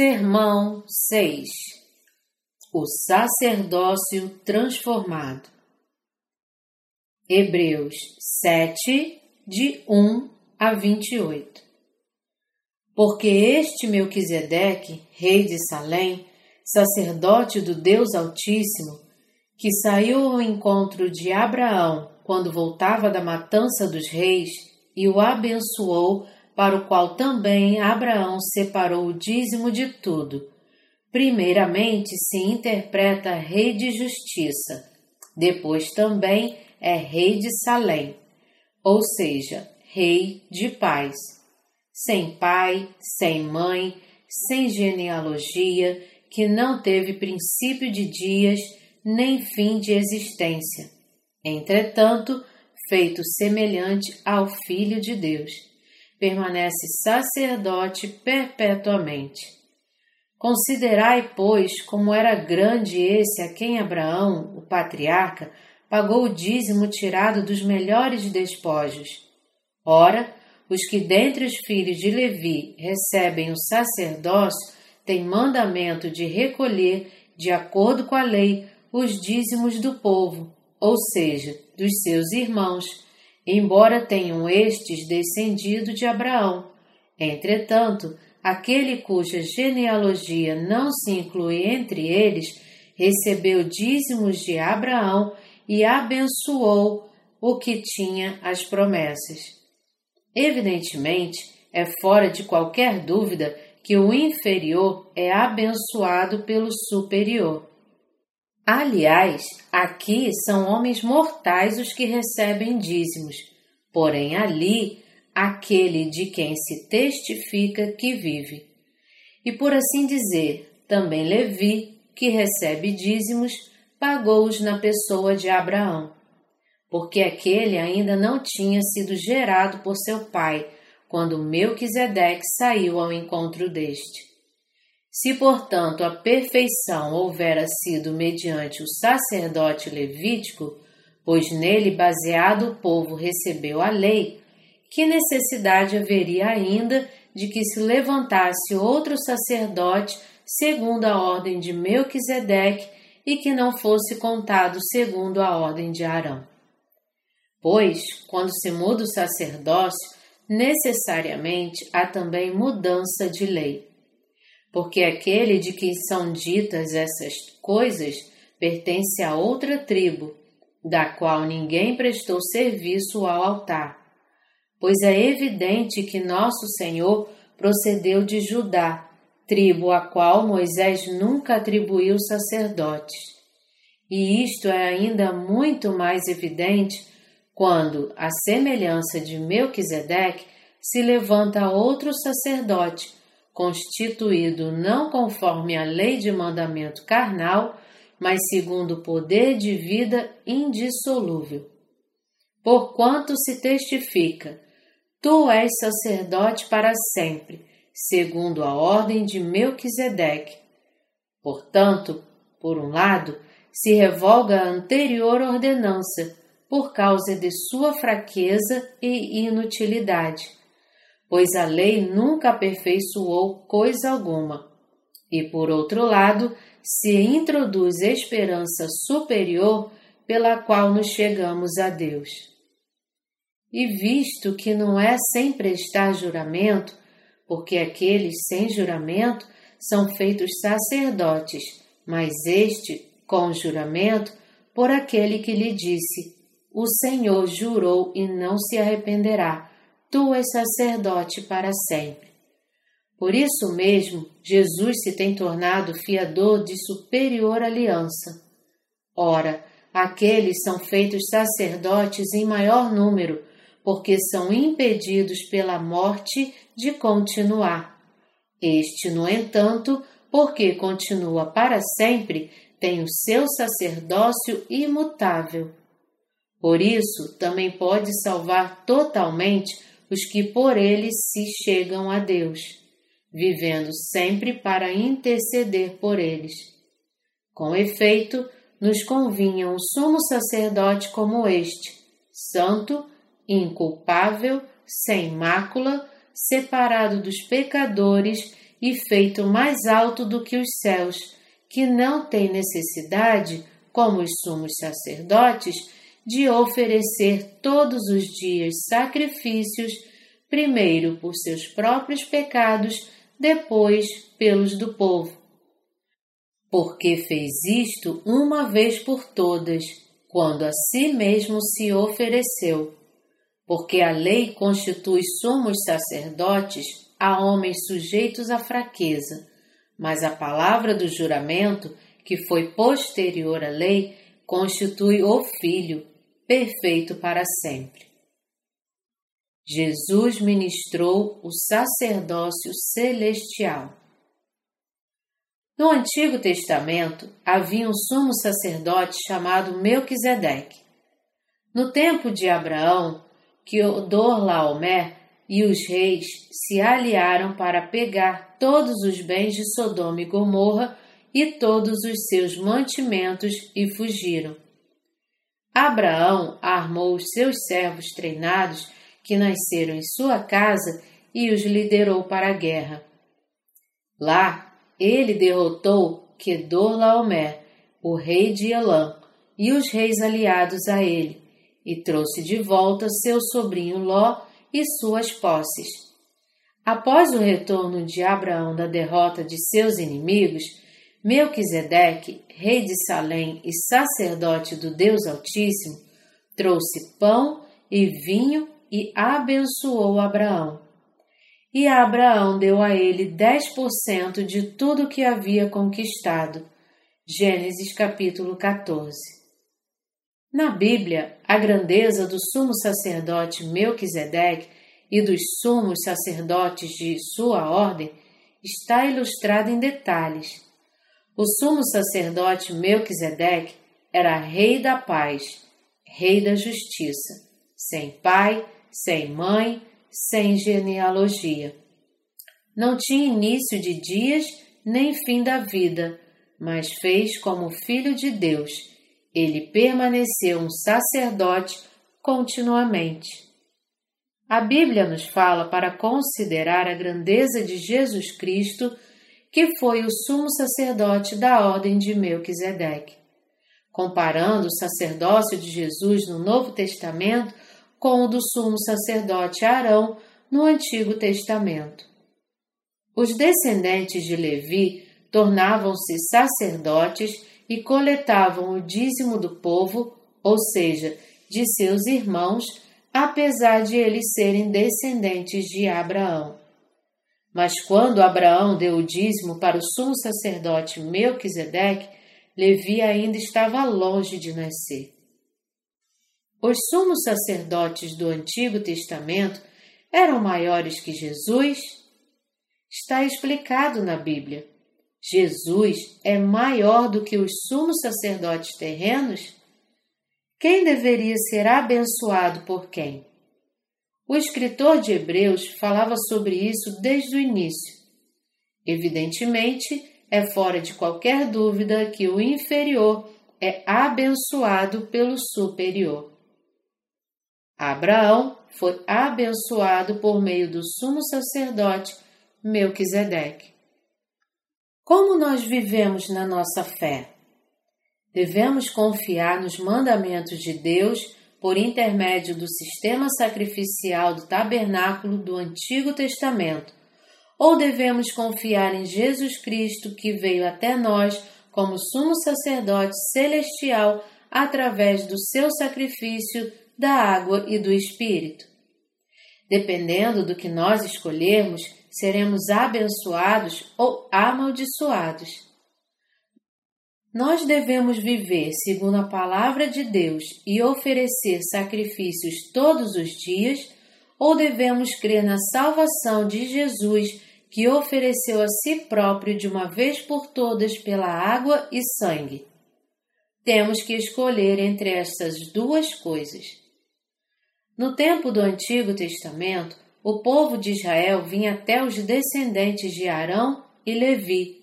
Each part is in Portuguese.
Sermão 6 O sacerdócio transformado. Hebreus 7, de 1 a 28 Porque este Melquisedeque, rei de Salém, sacerdote do Deus Altíssimo, que saiu ao encontro de Abraão quando voltava da matança dos reis e o abençoou para o qual também Abraão separou o dízimo de tudo. Primeiramente se interpreta rei de justiça, depois também é rei de Salém, ou seja, rei de paz. Sem pai, sem mãe, sem genealogia, que não teve princípio de dias, nem fim de existência. Entretanto, feito semelhante ao Filho de Deus permanece sacerdote perpetuamente. Considerai, pois, como era grande esse a quem Abraão, o patriarca, pagou o dízimo tirado dos melhores despojos. Ora, os que dentre os filhos de Levi recebem o sacerdócio têm mandamento de recolher, de acordo com a lei, os dízimos do povo, ou seja, dos seus irmãos embora tenham estes descendido de Abraão. Entretanto, aquele cuja genealogia não se inclui entre eles recebeu dízimos de Abraão e abençoou o que tinha as promessas. Evidentemente, é fora de qualquer dúvida que o inferior é abençoado pelo superior. Aliás, aqui são homens mortais os que recebem dízimos, porém ali aquele de quem se testifica que vive. E por assim dizer, também Levi, que recebe dízimos, pagou-os na pessoa de Abraão, porque aquele ainda não tinha sido gerado por seu pai, quando Melquisedeque saiu ao encontro deste. Se, portanto, a perfeição houvera sido mediante o sacerdote levítico, pois nele baseado o povo recebeu a lei, que necessidade haveria ainda de que se levantasse outro sacerdote segundo a ordem de Melquisedeque e que não fosse contado segundo a ordem de Arão? Pois, quando se muda o sacerdócio, necessariamente há também mudança de lei porque aquele de quem são ditas essas coisas pertence a outra tribo, da qual ninguém prestou serviço ao altar. Pois é evidente que nosso Senhor procedeu de Judá, tribo a qual Moisés nunca atribuiu sacerdotes. E isto é ainda muito mais evidente quando, à semelhança de Melquisedeque, se levanta outro sacerdote constituído não conforme a lei de mandamento carnal, mas segundo o poder de vida indissolúvel. Porquanto se testifica, tu és sacerdote para sempre, segundo a ordem de Melquisedeque. Portanto, por um lado, se revoga a anterior ordenança, por causa de sua fraqueza e inutilidade pois a lei nunca aperfeiçoou coisa alguma. E por outro lado, se introduz esperança superior pela qual nos chegamos a Deus. E visto que não é sem prestar juramento, porque aqueles sem juramento são feitos sacerdotes, mas este, com juramento, por aquele que lhe disse: O Senhor jurou e não se arrependerá tu és sacerdote para sempre. Por isso mesmo, Jesus se tem tornado fiador de superior aliança. Ora, aqueles são feitos sacerdotes em maior número, porque são impedidos pela morte de continuar. Este, no entanto, porque continua para sempre, tem o seu sacerdócio imutável. Por isso, também pode salvar totalmente os que por ele se chegam a Deus, vivendo sempre para interceder por eles. Com efeito, nos convinha um sumo sacerdote como este, santo, inculpável, sem mácula, separado dos pecadores e feito mais alto do que os céus, que não tem necessidade, como os sumos sacerdotes, de oferecer todos os dias sacrifícios, primeiro por seus próprios pecados, depois pelos do povo. Porque fez isto uma vez por todas, quando a si mesmo se ofereceu. Porque a lei constitui sumos sacerdotes a homens sujeitos à fraqueza, mas a palavra do juramento, que foi posterior à lei, constitui o Filho, perfeito para sempre. Jesus ministrou o sacerdócio celestial. No Antigo Testamento havia um sumo sacerdote chamado Melquisedeque. No tempo de Abraão, Laomé e os reis se aliaram para pegar todos os bens de Sodoma e Gomorra e todos os seus mantimentos e fugiram. Abraão armou os seus servos treinados que nasceram em sua casa e os liderou para a guerra. Lá, ele derrotou Kedorlaomer, o rei de Elã, e os reis aliados a ele, e trouxe de volta seu sobrinho Ló e suas posses. Após o retorno de Abraão da derrota de seus inimigos, Melquisedeque, rei de Salém e sacerdote do Deus Altíssimo, trouxe pão e vinho e abençoou Abraão. E Abraão deu a ele dez por cento de tudo que havia conquistado. Gênesis capítulo 14. Na Bíblia, a grandeza do sumo sacerdote Melquisedeque e dos sumos sacerdotes de sua ordem está ilustrada em detalhes. O sumo sacerdote Melquisedeque era rei da paz, rei da justiça, sem pai, sem mãe, sem genealogia. Não tinha início de dias nem fim da vida, mas fez como filho de Deus ele permaneceu um sacerdote continuamente. A Bíblia nos fala para considerar a grandeza de Jesus Cristo, que foi o sumo sacerdote da ordem de Melquisedeque. Comparando o sacerdócio de Jesus no Novo Testamento com o do sumo sacerdote Arão no Antigo Testamento. Os descendentes de Levi tornavam-se sacerdotes e coletavam o dízimo do povo, ou seja, de seus irmãos, apesar de eles serem descendentes de Abraão. Mas quando Abraão deu o dízimo para o sumo sacerdote Melquisedeque, Levi ainda estava longe de nascer. Os sumos sacerdotes do Antigo Testamento eram maiores que Jesus? Está explicado na Bíblia. Jesus é maior do que os sumos sacerdotes terrenos? Quem deveria ser abençoado por quem? O escritor de Hebreus falava sobre isso desde o início. Evidentemente, é fora de qualquer dúvida que o inferior é abençoado pelo superior. Abraão foi abençoado por meio do sumo sacerdote Melquisedeque. Como nós vivemos na nossa fé? Devemos confiar nos mandamentos de Deus por intermédio do sistema sacrificial do tabernáculo do Antigo Testamento, ou devemos confiar em Jesus Cristo que veio até nós como sumo sacerdote celestial através do seu sacrifício da água e do Espírito? Dependendo do que nós escolhermos, seremos abençoados ou amaldiçoados. Nós devemos viver segundo a palavra de Deus e oferecer sacrifícios todos os dias, ou devemos crer na salvação de Jesus, que ofereceu a si próprio de uma vez por todas pela água e sangue? Temos que escolher entre essas duas coisas. No tempo do Antigo Testamento, o povo de Israel vinha até os descendentes de Arão e Levi.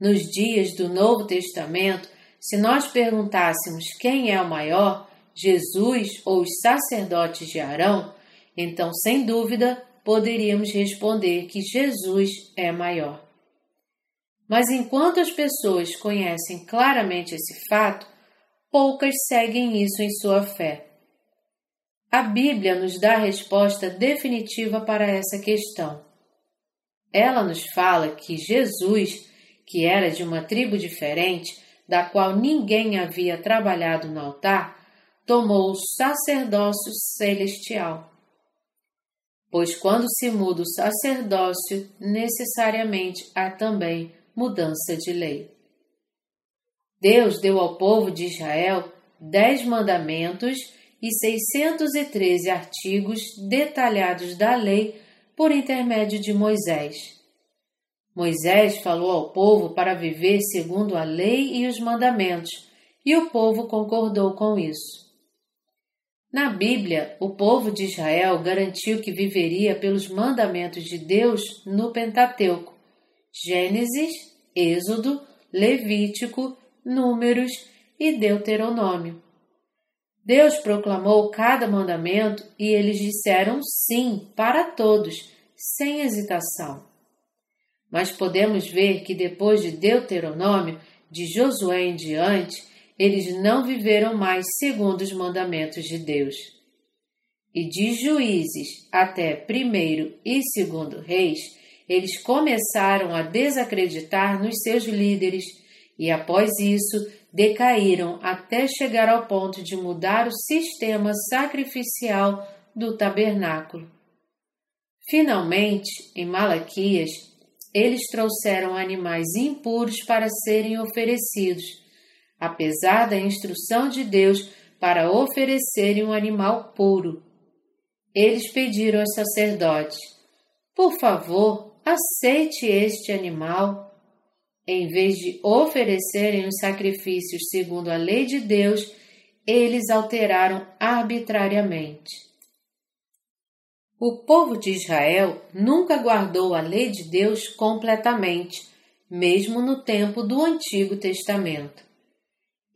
Nos dias do Novo Testamento, se nós perguntássemos quem é o maior, Jesus ou os sacerdotes de Arão, então, sem dúvida, poderíamos responder que Jesus é maior. Mas enquanto as pessoas conhecem claramente esse fato, poucas seguem isso em sua fé. A Bíblia nos dá a resposta definitiva para essa questão. Ela nos fala que Jesus, que era de uma tribo diferente, da qual ninguém havia trabalhado no altar, tomou o sacerdócio celestial. Pois quando se muda o sacerdócio, necessariamente há também mudança de lei. Deus deu ao povo de Israel dez mandamentos e 613 artigos detalhados da lei por intermédio de Moisés. Moisés falou ao povo para viver segundo a lei e os mandamentos, e o povo concordou com isso. Na Bíblia, o povo de Israel garantiu que viveria pelos mandamentos de Deus no Pentateuco, Gênesis, Êxodo, Levítico, Números e Deuteronômio. Deus proclamou cada mandamento e eles disseram sim para todos, sem hesitação. Mas podemos ver que depois de Deuteronômio, de Josué em diante, eles não viveram mais segundo os mandamentos de Deus. E de Juízes até primeiro e segundo Reis, eles começaram a desacreditar nos seus líderes e, após isso, decaíram até chegar ao ponto de mudar o sistema sacrificial do tabernáculo. Finalmente, em Malaquias, eles trouxeram animais impuros para serem oferecidos, apesar da instrução de Deus para oferecerem um animal puro. Eles pediram aos sacerdotes: Por favor, aceite este animal. Em vez de oferecerem os sacrifícios segundo a lei de Deus, eles alteraram arbitrariamente. O povo de Israel nunca guardou a lei de Deus completamente, mesmo no tempo do Antigo Testamento.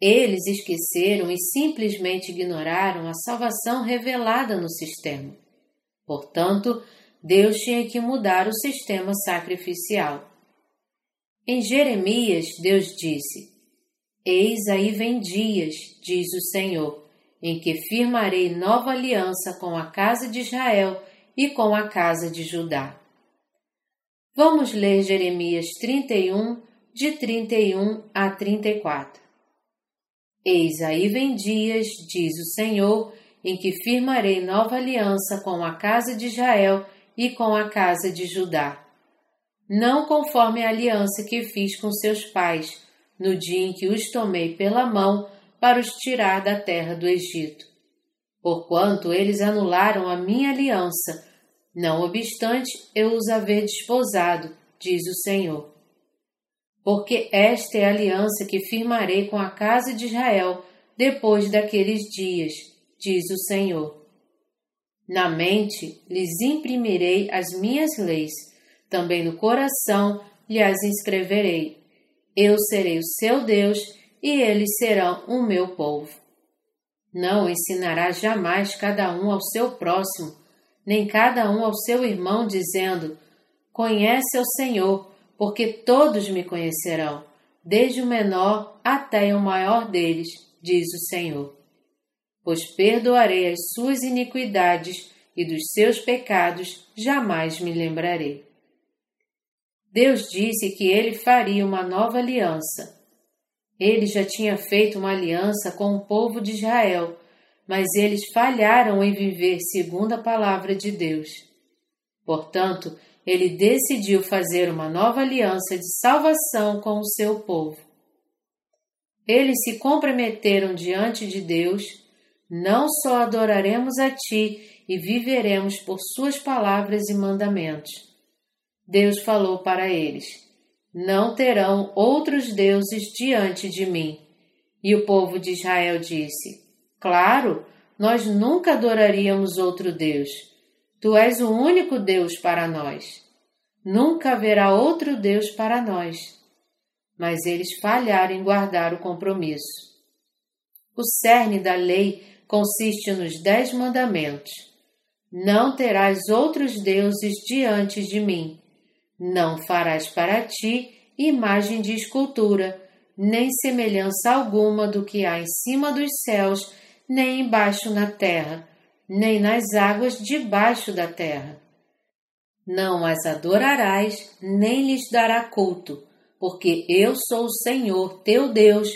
Eles esqueceram e simplesmente ignoraram a salvação revelada no sistema. Portanto, Deus tinha que mudar o sistema sacrificial. Em Jeremias, Deus disse: Eis aí vem dias, diz o Senhor, em que firmarei nova aliança com a casa de Israel e com a casa de Judá. Vamos ler Jeremias 31, de 31 a 34. Eis aí vem dias, diz o Senhor, em que firmarei nova aliança com a casa de Israel e com a casa de Judá. Não conforme a aliança que fiz com seus pais, no dia em que os tomei pela mão para os tirar da terra do Egito. Porquanto eles anularam a minha aliança, não obstante eu os haver desposado, diz o Senhor. Porque esta é a aliança que firmarei com a casa de Israel depois daqueles dias, diz o Senhor. Na mente lhes imprimirei as minhas leis, também no coração lhe as. Eu serei o seu Deus e eles serão o meu povo. Não ensinará jamais cada um ao seu próximo, nem cada um ao seu irmão, dizendo: Conhece ao Senhor, porque todos me conhecerão, desde o menor até o maior deles, diz o Senhor pois perdoarei as suas iniquidades e dos seus pecados jamais me lembrarei. Deus disse que ele faria uma nova aliança. Ele já tinha feito uma aliança com o povo de Israel, mas eles falharam em viver segundo a palavra de Deus. Portanto, ele decidiu fazer uma nova aliança de salvação com o seu povo. Eles se comprometeram diante de Deus não só adoraremos a Ti e viveremos por Suas palavras e mandamentos. Deus falou para eles: Não terão outros deuses diante de mim. E o povo de Israel disse: Claro, nós nunca adoraríamos outro Deus. Tu és o único Deus para nós. Nunca haverá outro Deus para nós. Mas eles falharam em guardar o compromisso. O cerne da lei consiste nos Dez Mandamentos. Não terás outros deuses diante de mim. Não farás para ti imagem de escultura, nem semelhança alguma do que há em cima dos céus, nem embaixo na terra, nem nas águas debaixo da terra. Não as adorarás, nem lhes dará culto, porque eu sou o Senhor teu Deus,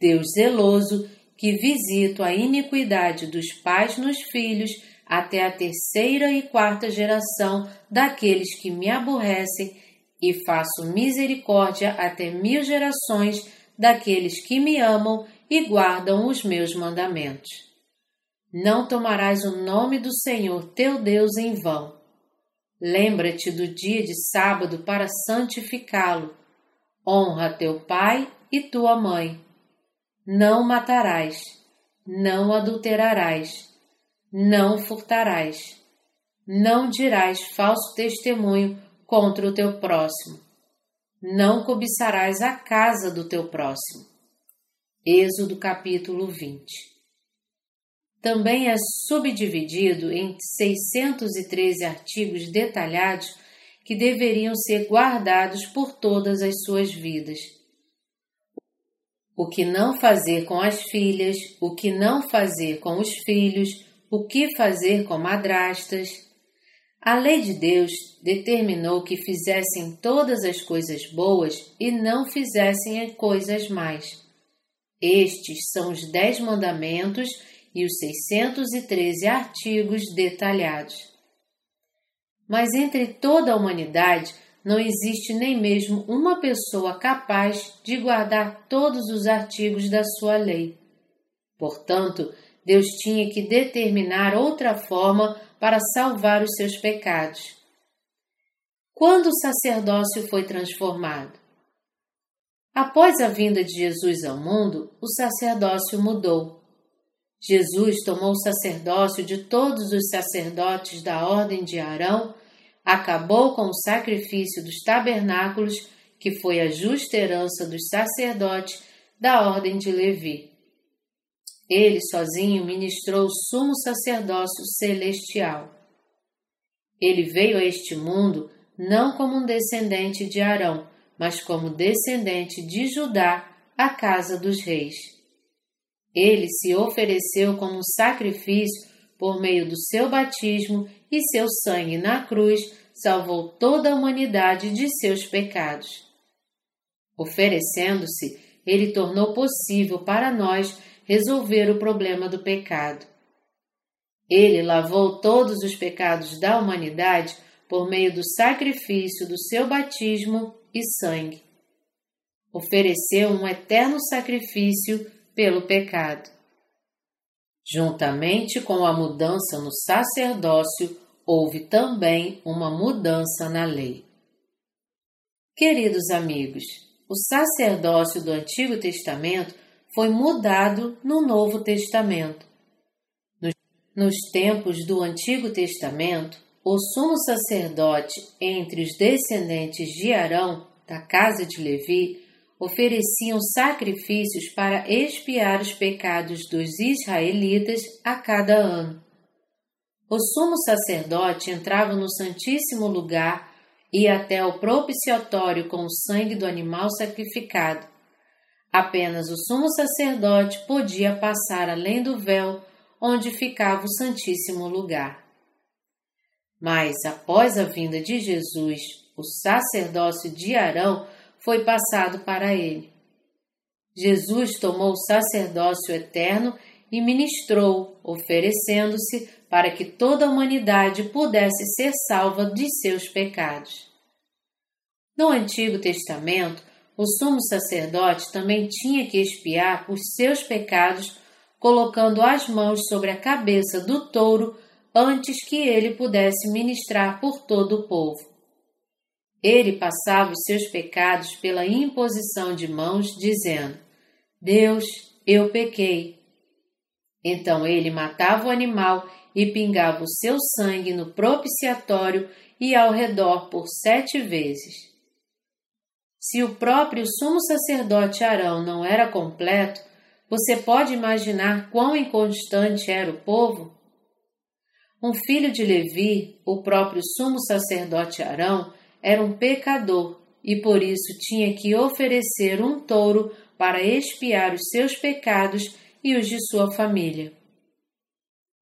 Deus zeloso, que visito a iniquidade dos pais nos filhos até a terceira e quarta geração daqueles que me aborrecem, e faço misericórdia até mil gerações daqueles que me amam e guardam os meus mandamentos. Não tomarás o nome do Senhor teu Deus em vão. Lembra-te do dia de sábado para santificá-lo. Honra teu pai e tua mãe. Não matarás, não adulterarás, não furtarás, não dirás falso testemunho contra o teu próximo, não cobiçarás a casa do teu próximo. Êxodo capítulo 20 Também é subdividido em 613 artigos detalhados que deveriam ser guardados por todas as suas vidas. O que não fazer com as filhas, o que não fazer com os filhos, o que fazer com madrastas. A lei de Deus determinou que fizessem todas as coisas boas e não fizessem coisas más. Estes são os dez mandamentos e os 613 artigos detalhados. Mas entre toda a humanidade não existe nem mesmo uma pessoa capaz de guardar todos os artigos da sua lei. Portanto, Deus tinha que determinar outra forma para salvar os seus pecados. Quando o sacerdócio foi transformado? Após a vinda de Jesus ao mundo, o sacerdócio mudou. Jesus tomou o sacerdócio de todos os sacerdotes da ordem de Arão, acabou com o sacrifício dos tabernáculos, que foi a justa herança dos sacerdotes da ordem de Levi. Ele sozinho ministrou o sumo sacerdócio celestial. Ele veio a este mundo não como um descendente de Arão, mas como descendente de Judá, a casa dos reis. Ele se ofereceu como um sacrifício por meio do seu batismo e seu sangue na cruz salvou toda a humanidade de seus pecados. Oferecendo-se, ele tornou possível para nós resolver o problema do pecado. Ele lavou todos os pecados da humanidade por meio do sacrifício do seu batismo e sangue. Ofereceu um eterno sacrifício pelo pecado. Juntamente com a mudança no sacerdócio, houve também uma mudança na lei. Queridos amigos, o sacerdócio do Antigo Testamento foi mudado no Novo Testamento. Nos tempos do Antigo Testamento, o sumo sacerdote entre os descendentes de Arão, da casa de Levi, ofereciam sacrifícios para expiar os pecados dos israelitas a cada ano. O sumo sacerdote entrava no Santíssimo Lugar e até o propiciatório com o sangue do animal sacrificado Apenas o sumo sacerdote podia passar além do véu onde ficava o Santíssimo Lugar. Mas, após a vinda de Jesus, o sacerdócio de Arão foi passado para ele. Jesus tomou o sacerdócio eterno e ministrou, oferecendo-se para que toda a humanidade pudesse ser salva de seus pecados. No Antigo Testamento, o sumo sacerdote também tinha que expiar os seus pecados, colocando as mãos sobre a cabeça do touro antes que ele pudesse ministrar por todo o povo. Ele passava os seus pecados pela imposição de mãos, dizendo: Deus, eu pequei. Então ele matava o animal e pingava o seu sangue no propiciatório e ao redor por sete vezes. Se o próprio sumo sacerdote Arão não era completo, você pode imaginar quão inconstante era o povo? Um filho de Levi, o próprio sumo sacerdote Arão, era um pecador e por isso tinha que oferecer um touro para expiar os seus pecados e os de sua família.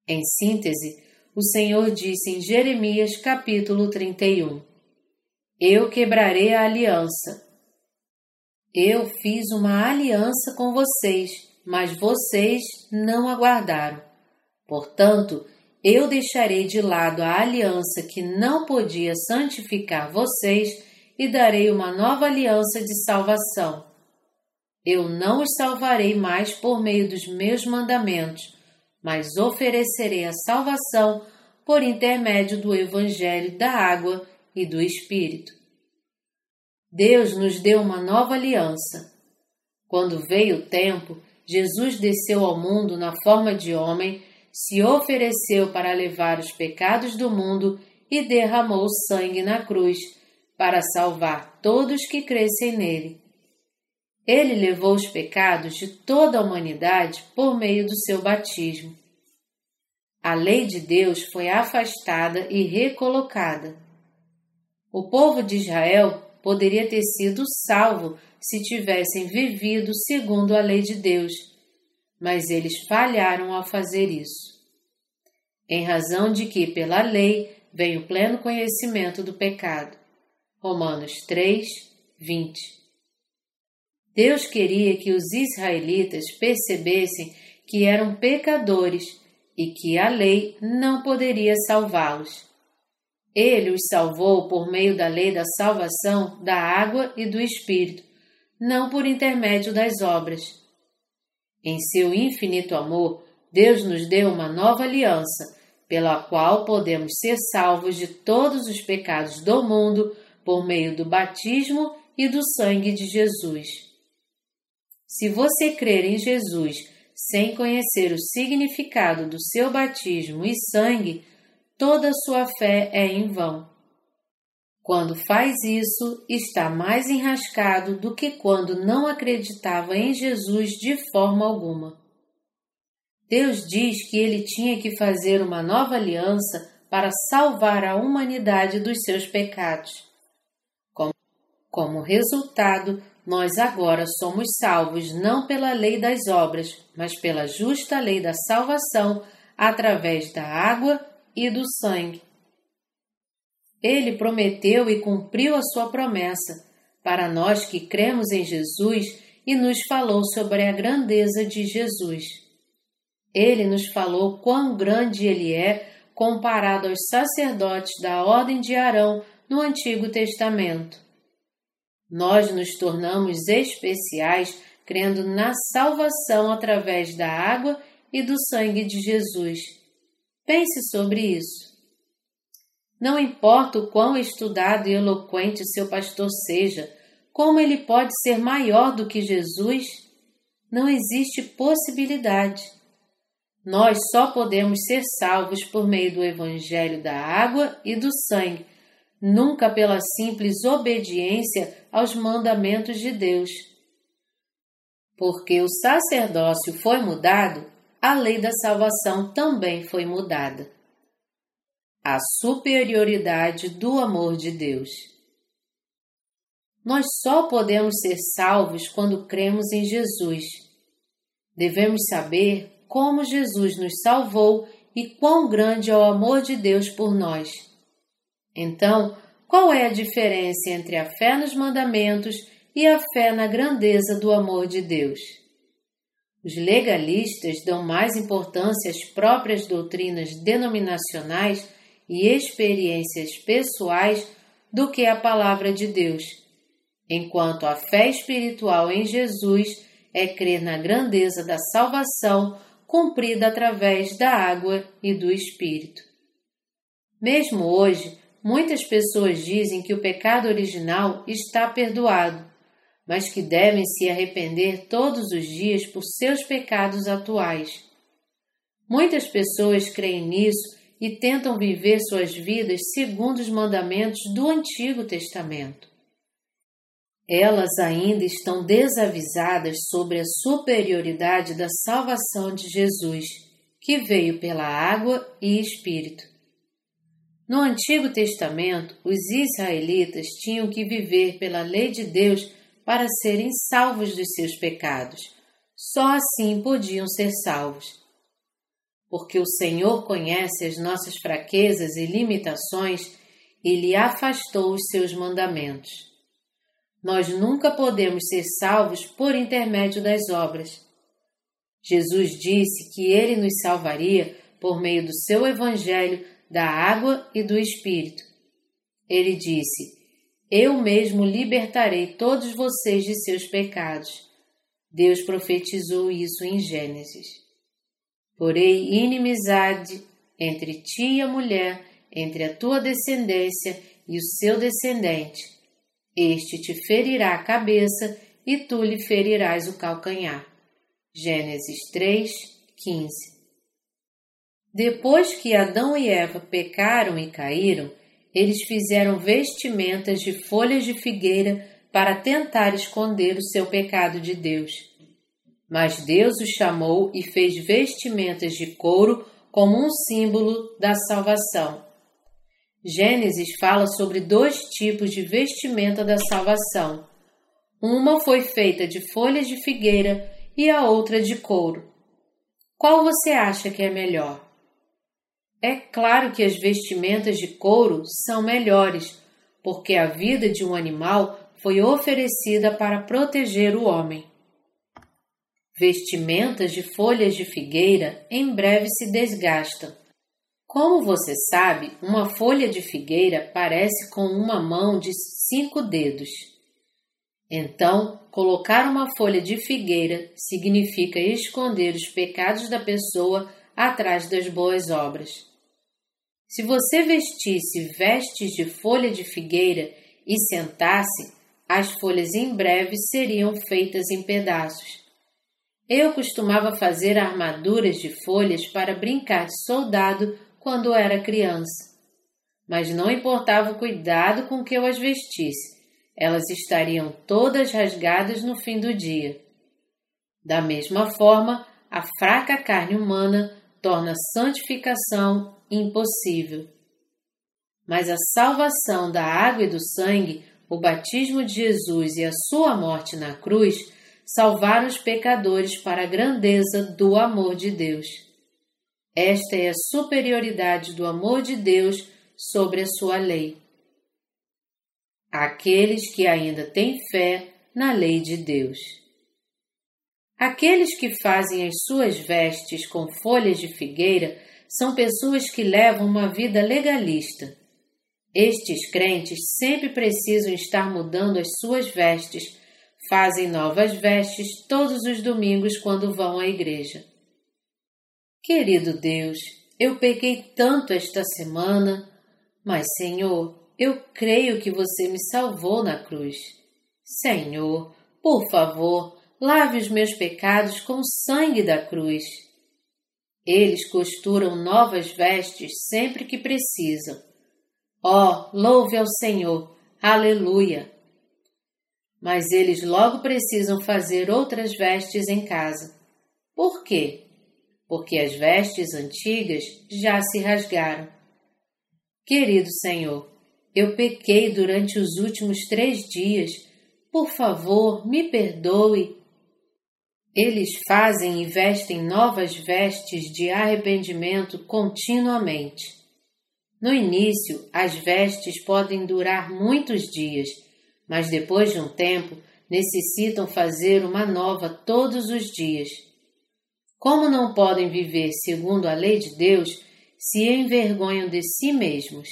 Em síntese, o Senhor disse em Jeremias capítulo 31: Eu quebrarei a aliança. Eu fiz uma aliança com vocês, mas vocês não aguardaram. Portanto, eu deixarei de lado a aliança que não podia santificar vocês e darei uma nova aliança de salvação. Eu não os salvarei mais por meio dos meus mandamentos, mas oferecerei a salvação por intermédio do Evangelho da água e do Espírito. Deus nos deu uma nova aliança. Quando veio o tempo, Jesus desceu ao mundo na forma de homem, se ofereceu para levar os pecados do mundo e derramou sangue na cruz para salvar todos que crescem nele. Ele levou os pecados de toda a humanidade por meio do seu batismo. A lei de Deus foi afastada e recolocada. O povo de Israel poderia ter sido salvo se tivessem vivido segundo a lei de Deus, mas eles falharam ao fazer isso. Em razão de que, pela lei, vem o pleno conhecimento do pecado. Romanos 3, 20. Deus queria que os israelitas percebessem que eram pecadores e que a lei não poderia salvá-los. Ele os salvou por meio da lei da salvação da água e do Espírito, não por intermédio das obras. Em seu infinito amor, Deus nos deu uma nova aliança, pela qual podemos ser salvos de todos os pecados do mundo por meio do batismo e do sangue de Jesus. Se você crer em Jesus sem conhecer o significado do seu batismo e sangue, toda sua fé é em vão. Quando faz isso, está mais enrascado do que quando não acreditava em Jesus de forma alguma. Deus diz que ele tinha que fazer uma nova aliança para salvar a humanidade dos seus pecados. Como resultado, nós agora somos salvos não pela lei das obras, mas pela justa lei da salvação através da água e do sangue. Ele prometeu e cumpriu a sua promessa para nós que cremos em Jesus e nos falou sobre a grandeza de Jesus. Ele nos falou quão grande ele é comparado aos sacerdotes da ordem de Arão no Antigo Testamento. Nós nos tornamos especiais crendo na salvação através da água e do sangue de Jesus. Pense sobre isso. Não importa o quão estudado e eloquente seu pastor seja, como ele pode ser maior do que Jesus, não existe possibilidade. Nós só podemos ser salvos por meio do Evangelho da água e do sangue, nunca pela simples obediência aos mandamentos de Deus. Porque o sacerdócio foi mudado, a lei da salvação também foi mudada. A superioridade do amor de Deus. Nós só podemos ser salvos quando cremos em Jesus. Devemos saber como Jesus nos salvou e quão grande é o amor de Deus por nós. Então, qual é a diferença entre a fé nos mandamentos e a fé na grandeza do amor de Deus? Os legalistas dão mais importância às próprias doutrinas denominacionais e experiências pessoais do que à palavra de Deus, enquanto a fé espiritual em Jesus é crer na grandeza da salvação cumprida através da água e do Espírito. Mesmo hoje, Muitas pessoas dizem que o pecado original está perdoado, mas que devem se arrepender todos os dias por seus pecados atuais. Muitas pessoas creem nisso e tentam viver suas vidas segundo os mandamentos do Antigo Testamento. Elas ainda estão desavisadas sobre a superioridade da salvação de Jesus, que veio pela água e espírito. No Antigo Testamento, os israelitas tinham que viver pela lei de Deus para serem salvos dos seus pecados. Só assim podiam ser salvos. Porque o Senhor conhece as nossas fraquezas e limitações, ele afastou os seus mandamentos. Nós nunca podemos ser salvos por intermédio das obras. Jesus disse que ele nos salvaria por meio do seu Evangelho, da água e do Espírito. Ele disse: Eu mesmo libertarei todos vocês de seus pecados. Deus profetizou isso em Gênesis. Porém, inimizade entre ti e a mulher, entre a tua descendência e o seu descendente este te ferirá a cabeça e tu lhe ferirás o calcanhar. Gênesis 3, 15. Depois que Adão e Eva pecaram e caíram, eles fizeram vestimentas de folhas de figueira para tentar esconder o seu pecado de Deus. Mas Deus os chamou e fez vestimentas de couro como um símbolo da salvação. Gênesis fala sobre dois tipos de vestimenta da salvação. Uma foi feita de folhas de figueira e a outra de couro. Qual você acha que é melhor? É claro que as vestimentas de couro são melhores, porque a vida de um animal foi oferecida para proteger o homem. Vestimentas de folhas de figueira em breve se desgastam como você sabe, uma folha de figueira parece com uma mão de cinco dedos. Então, colocar uma folha de figueira significa esconder os pecados da pessoa atrás das boas obras. Se você vestisse vestes de folha de figueira e sentasse, as folhas em breve seriam feitas em pedaços. Eu costumava fazer armaduras de folhas para brincar de soldado quando era criança. Mas não importava o cuidado com que eu as vestisse, elas estariam todas rasgadas no fim do dia. Da mesma forma, a fraca carne humana torna santificação impossível. Mas a salvação da água e do sangue, o batismo de Jesus e a sua morte na cruz salvaram os pecadores para a grandeza do amor de Deus. Esta é a superioridade do amor de Deus sobre a sua lei. Aqueles que ainda têm fé na lei de Deus. Aqueles que fazem as suas vestes com folhas de figueira são pessoas que levam uma vida legalista. Estes crentes sempre precisam estar mudando as suas vestes, fazem novas vestes todos os domingos quando vão à igreja. Querido Deus, eu pequei tanto esta semana, mas, Senhor, eu creio que você me salvou na cruz. Senhor, por favor, lave os meus pecados com o sangue da cruz. Eles costuram novas vestes sempre que precisam. Ó, oh, louve ao Senhor! Aleluia! Mas eles logo precisam fazer outras vestes em casa. Por quê? porque as vestes antigas já se rasgaram. Querido Senhor, eu pequei durante os últimos três dias. Por favor, me perdoe. Eles fazem e vestem novas vestes de arrependimento continuamente. No início, as vestes podem durar muitos dias, mas depois de um tempo necessitam fazer uma nova todos os dias. Como não podem viver segundo a lei de Deus, se envergonham de si mesmos.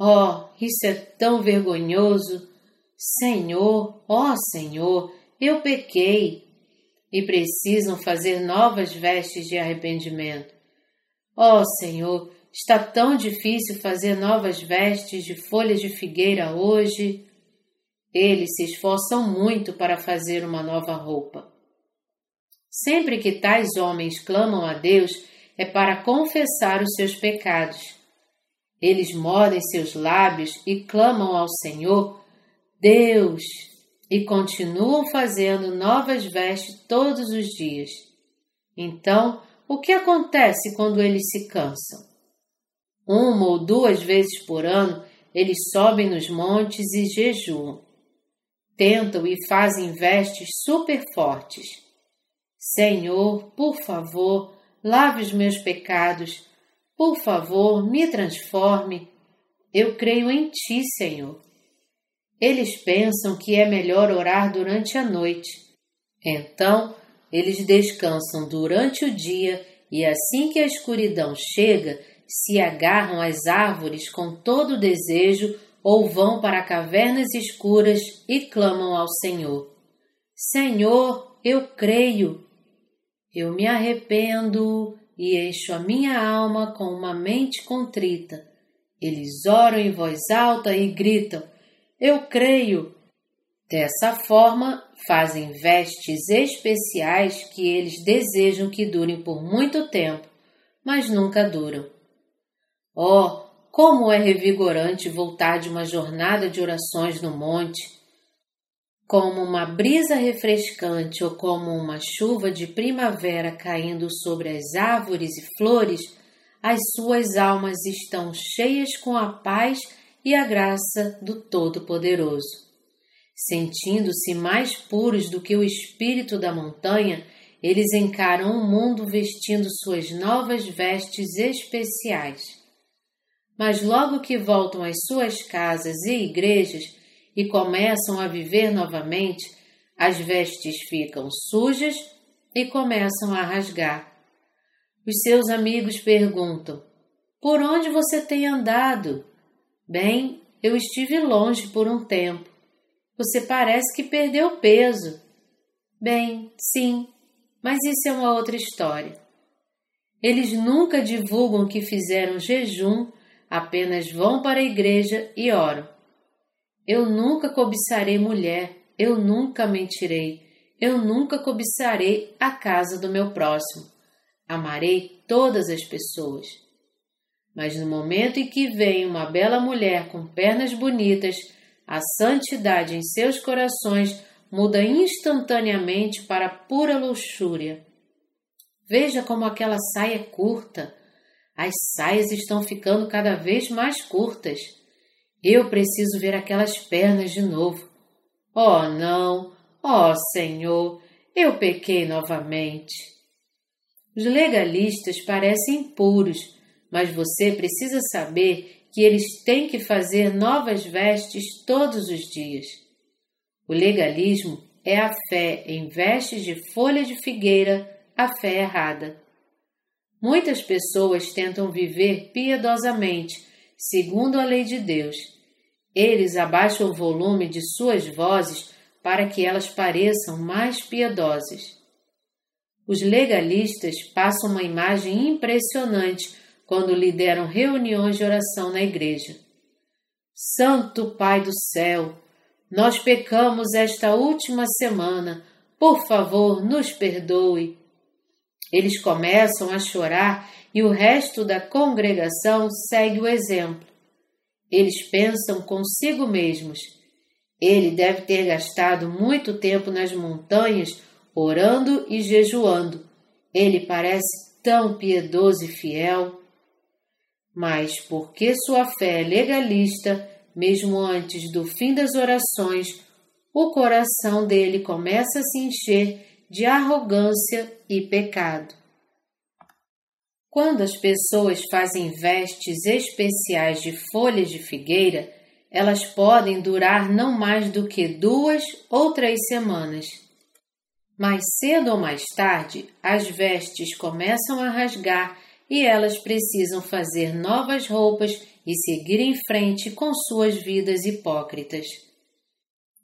Oh, isso é tão vergonhoso! Senhor, ó oh Senhor, eu pequei e precisam fazer novas vestes de arrependimento. Ó oh, Senhor, está tão difícil fazer novas vestes de folhas de figueira hoje. Eles se esforçam muito para fazer uma nova roupa. Sempre que tais homens clamam a Deus, é para confessar os seus pecados. Eles mordem seus lábios e clamam ao Senhor, Deus, e continuam fazendo novas vestes todos os dias. Então, o que acontece quando eles se cansam? Uma ou duas vezes por ano, eles sobem nos montes e jejuam. Tentam e fazem vestes super fortes. Senhor, por favor, lave os meus pecados. Por favor, me transforme. Eu creio em Ti, Senhor. Eles pensam que é melhor orar durante a noite. Então, eles descansam durante o dia e assim que a escuridão chega, se agarram às árvores com todo o desejo ou vão para cavernas escuras e clamam ao Senhor: Senhor, eu creio. Eu me arrependo e encho a minha alma com uma mente contrita. Eles oram em voz alta e gritam: Eu creio. Dessa forma, fazem vestes especiais que eles desejam que durem por muito tempo, mas nunca duram. Oh, como é revigorante voltar de uma jornada de orações no monte! Como uma brisa refrescante ou como uma chuva de primavera caindo sobre as árvores e flores, as suas almas estão cheias com a paz e a graça do Todo-Poderoso. Sentindo-se mais puros do que o espírito da montanha, eles encaram o mundo vestindo suas novas vestes especiais. Mas logo que voltam às suas casas e igrejas e começam a viver novamente, as vestes ficam sujas e começam a rasgar. Os seus amigos perguntam: Por onde você tem andado? Bem, eu estive longe por um tempo. Você parece que perdeu peso. Bem, sim, mas isso é uma outra história. Eles nunca divulgam que fizeram jejum, apenas vão para a igreja e oram. Eu nunca cobiçarei mulher, eu nunca mentirei, eu nunca cobiçarei a casa do meu próximo. Amarei todas as pessoas. Mas no momento em que vem uma bela mulher com pernas bonitas, a santidade em seus corações muda instantaneamente para pura luxúria. Veja como aquela saia é curta. As saias estão ficando cada vez mais curtas. Eu preciso ver aquelas pernas de novo. Oh, não! Oh, Senhor! Eu pequei novamente. Os legalistas parecem puros, mas você precisa saber que eles têm que fazer novas vestes todos os dias. O legalismo é a fé em vestes de folha de figueira, a fé errada. Muitas pessoas tentam viver piedosamente, segundo a lei de Deus. Eles abaixam o volume de suas vozes para que elas pareçam mais piedosas. Os legalistas passam uma imagem impressionante quando lideram reuniões de oração na igreja. Santo Pai do céu, nós pecamos esta última semana, por favor, nos perdoe. Eles começam a chorar e o resto da congregação segue o exemplo. Eles pensam consigo mesmos. Ele deve ter gastado muito tempo nas montanhas orando e jejuando. Ele parece tão piedoso e fiel mas porque sua fé é legalista, mesmo antes do fim das orações, o coração dele começa a se encher de arrogância e pecado. Quando as pessoas fazem vestes especiais de folhas de figueira, elas podem durar não mais do que duas ou três semanas. Mais cedo ou mais tarde, as vestes começam a rasgar e elas precisam fazer novas roupas e seguir em frente com suas vidas hipócritas.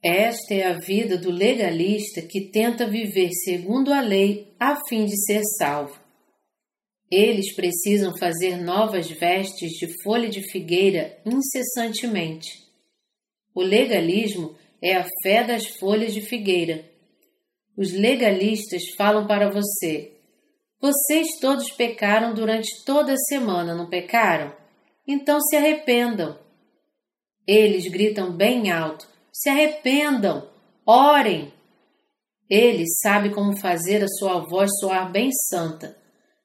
Esta é a vida do legalista que tenta viver segundo a lei a fim de ser salvo. Eles precisam fazer novas vestes de folha de figueira incessantemente. O legalismo é a fé das folhas de figueira. Os legalistas falam para você: vocês todos pecaram durante toda a semana, não pecaram? Então se arrependam. Eles gritam bem alto: se arrependam, orem. Ele sabe como fazer a sua voz soar bem santa.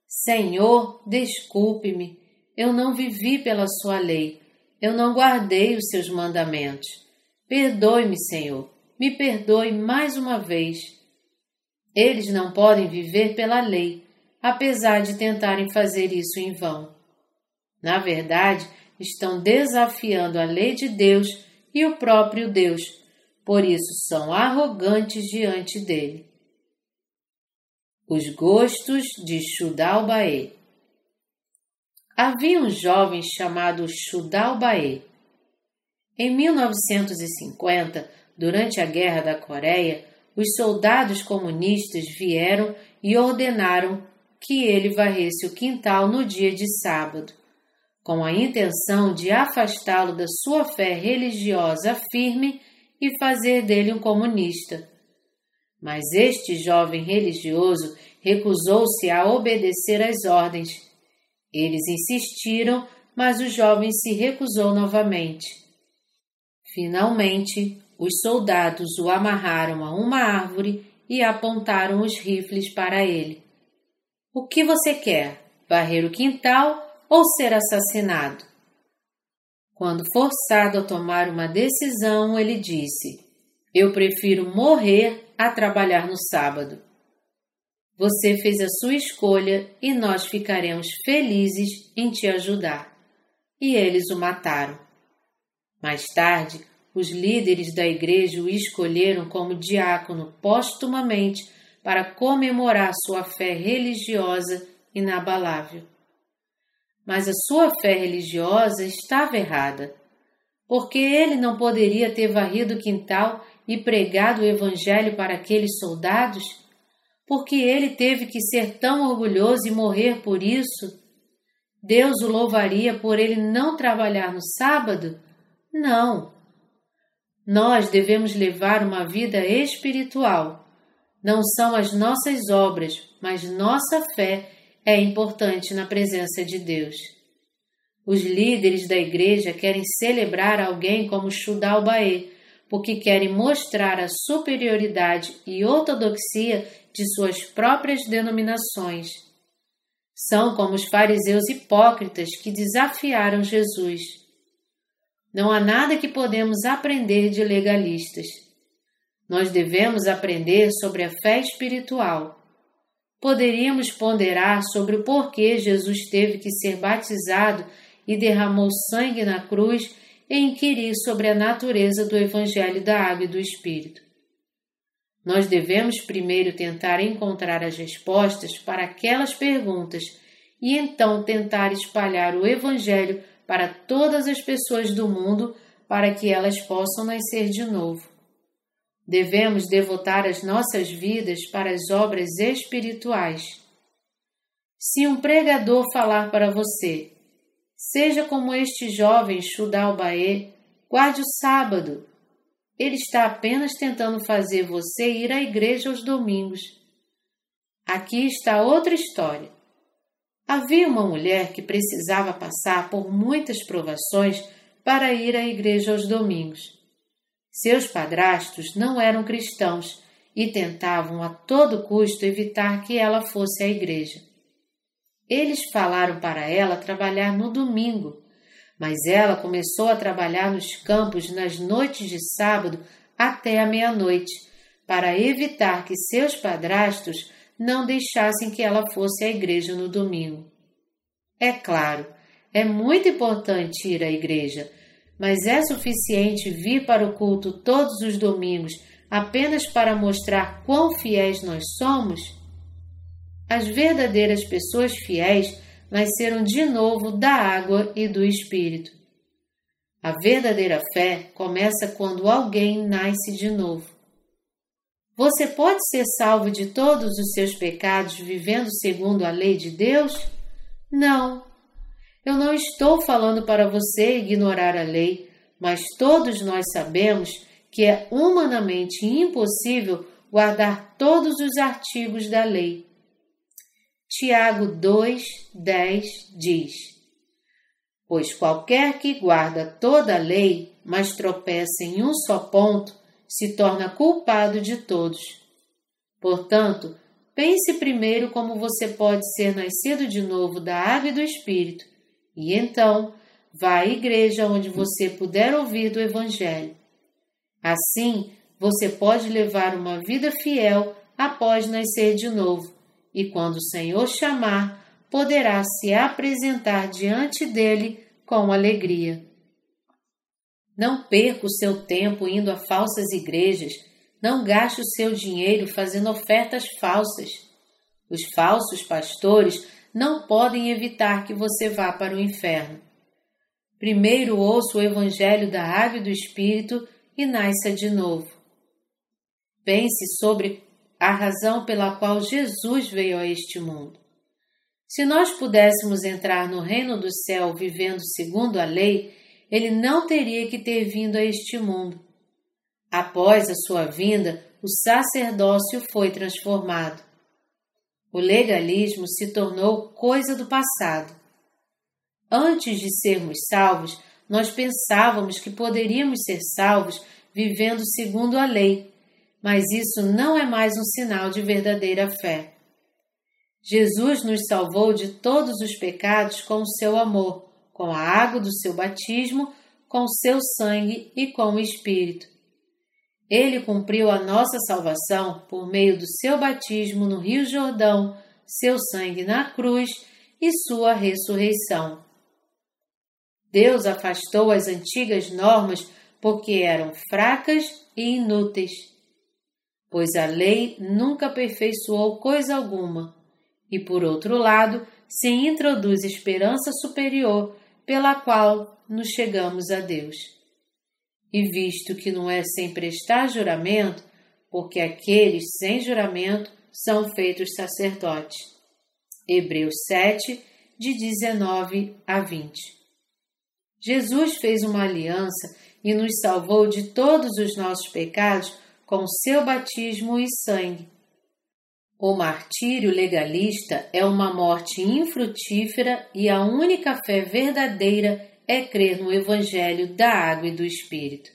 Senhor, desculpe-me, eu não vivi pela sua lei, eu não guardei os seus mandamentos. Perdoe-me, Senhor, me perdoe mais uma vez. Eles não podem viver pela lei, apesar de tentarem fazer isso em vão. Na verdade, estão desafiando a lei de Deus e o próprio Deus, por isso são arrogantes diante dele. Os gostos de Chudalbaê Havia um jovem chamado Chudalbaê. Em 1950, durante a Guerra da Coreia, os soldados comunistas vieram e ordenaram que ele varresse o quintal no dia de sábado, com a intenção de afastá-lo da sua fé religiosa firme e fazer dele um comunista. Mas este jovem religioso recusou-se a obedecer às ordens. Eles insistiram, mas o jovem se recusou novamente. Finalmente, os soldados o amarraram a uma árvore e apontaram os rifles para ele. O que você quer? Varrer o quintal ou ser assassinado? Quando forçado a tomar uma decisão, ele disse: Eu prefiro morrer a trabalhar no sábado. Você fez a sua escolha e nós ficaremos felizes em te ajudar. E eles o mataram. Mais tarde, os líderes da igreja o escolheram como diácono postumamente para comemorar sua fé religiosa inabalável. Mas a sua fé religiosa estava errada, porque ele não poderia ter varrido o quintal e pregado o evangelho para aqueles soldados? Porque ele teve que ser tão orgulhoso e morrer por isso? Deus o louvaria por ele não trabalhar no sábado? Não. Nós devemos levar uma vida espiritual. Não são as nossas obras, mas nossa fé é importante na presença de Deus. Os líderes da igreja querem celebrar alguém como Shudal Baê, porque querem mostrar a superioridade e ortodoxia de suas próprias denominações. São como os fariseus hipócritas que desafiaram Jesus. Não há nada que podemos aprender de legalistas. Nós devemos aprender sobre a fé espiritual. Poderíamos ponderar sobre o porquê Jesus teve que ser batizado e derramou sangue na cruz e inquirir sobre a natureza do Evangelho da Água e do Espírito. Nós devemos primeiro tentar encontrar as respostas para aquelas perguntas e então tentar espalhar o Evangelho para todas as pessoas do mundo para que elas possam nascer de novo. Devemos devotar as nossas vidas para as obras espirituais. Se um pregador falar para você, seja como este jovem Shudal Baê, guarde o sábado. Ele está apenas tentando fazer você ir à igreja aos domingos. Aqui está outra história. Havia uma mulher que precisava passar por muitas provações para ir à igreja aos domingos. Seus padrastos não eram cristãos e tentavam a todo custo evitar que ela fosse à igreja. Eles falaram para ela trabalhar no domingo, mas ela começou a trabalhar nos campos nas noites de sábado até a meia-noite, para evitar que seus padrastos não deixassem que ela fosse à igreja no domingo. É claro, é muito importante ir à igreja, mas é suficiente vir para o culto todos os domingos apenas para mostrar quão fiéis nós somos? As verdadeiras pessoas fiéis nasceram de novo da água e do Espírito. A verdadeira fé começa quando alguém nasce de novo. Você pode ser salvo de todos os seus pecados vivendo segundo a lei de Deus? Não. Eu não estou falando para você ignorar a lei, mas todos nós sabemos que é humanamente impossível guardar todos os artigos da lei. Tiago 2, 10 diz: Pois qualquer que guarda toda a lei, mas tropeça em um só ponto, se torna culpado de todos. Portanto, pense primeiro como você pode ser nascido de novo da água e do Espírito, e então vá à igreja onde você puder ouvir do Evangelho. Assim, você pode levar uma vida fiel após nascer de novo, e quando o Senhor chamar, poderá se apresentar diante dele com alegria. Não perca o seu tempo indo a falsas igrejas, não gaste o seu dinheiro fazendo ofertas falsas. Os falsos pastores não podem evitar que você vá para o inferno. Primeiro ouça o Evangelho da Água e do Espírito e nasça de novo. Pense sobre a razão pela qual Jesus veio a este mundo. Se nós pudéssemos entrar no reino do céu vivendo segundo a lei, ele não teria que ter vindo a este mundo. Após a sua vinda, o sacerdócio foi transformado. O legalismo se tornou coisa do passado. Antes de sermos salvos, nós pensávamos que poderíamos ser salvos vivendo segundo a lei, mas isso não é mais um sinal de verdadeira fé. Jesus nos salvou de todos os pecados com o seu amor com a água do seu batismo, com seu sangue e com o Espírito. Ele cumpriu a nossa salvação por meio do seu batismo no Rio Jordão, seu sangue na cruz e sua ressurreição. Deus afastou as antigas normas porque eram fracas e inúteis, pois a lei nunca aperfeiçoou coisa alguma, e por outro lado, se introduz esperança superior pela qual nos chegamos a Deus. E visto que não é sem prestar juramento, porque aqueles sem juramento são feitos sacerdotes. Hebreus 7, de 19 a 20. Jesus fez uma aliança e nos salvou de todos os nossos pecados com seu batismo e sangue. O martírio legalista é uma morte infrutífera e a única fé verdadeira é crer no Evangelho da Água e do Espírito.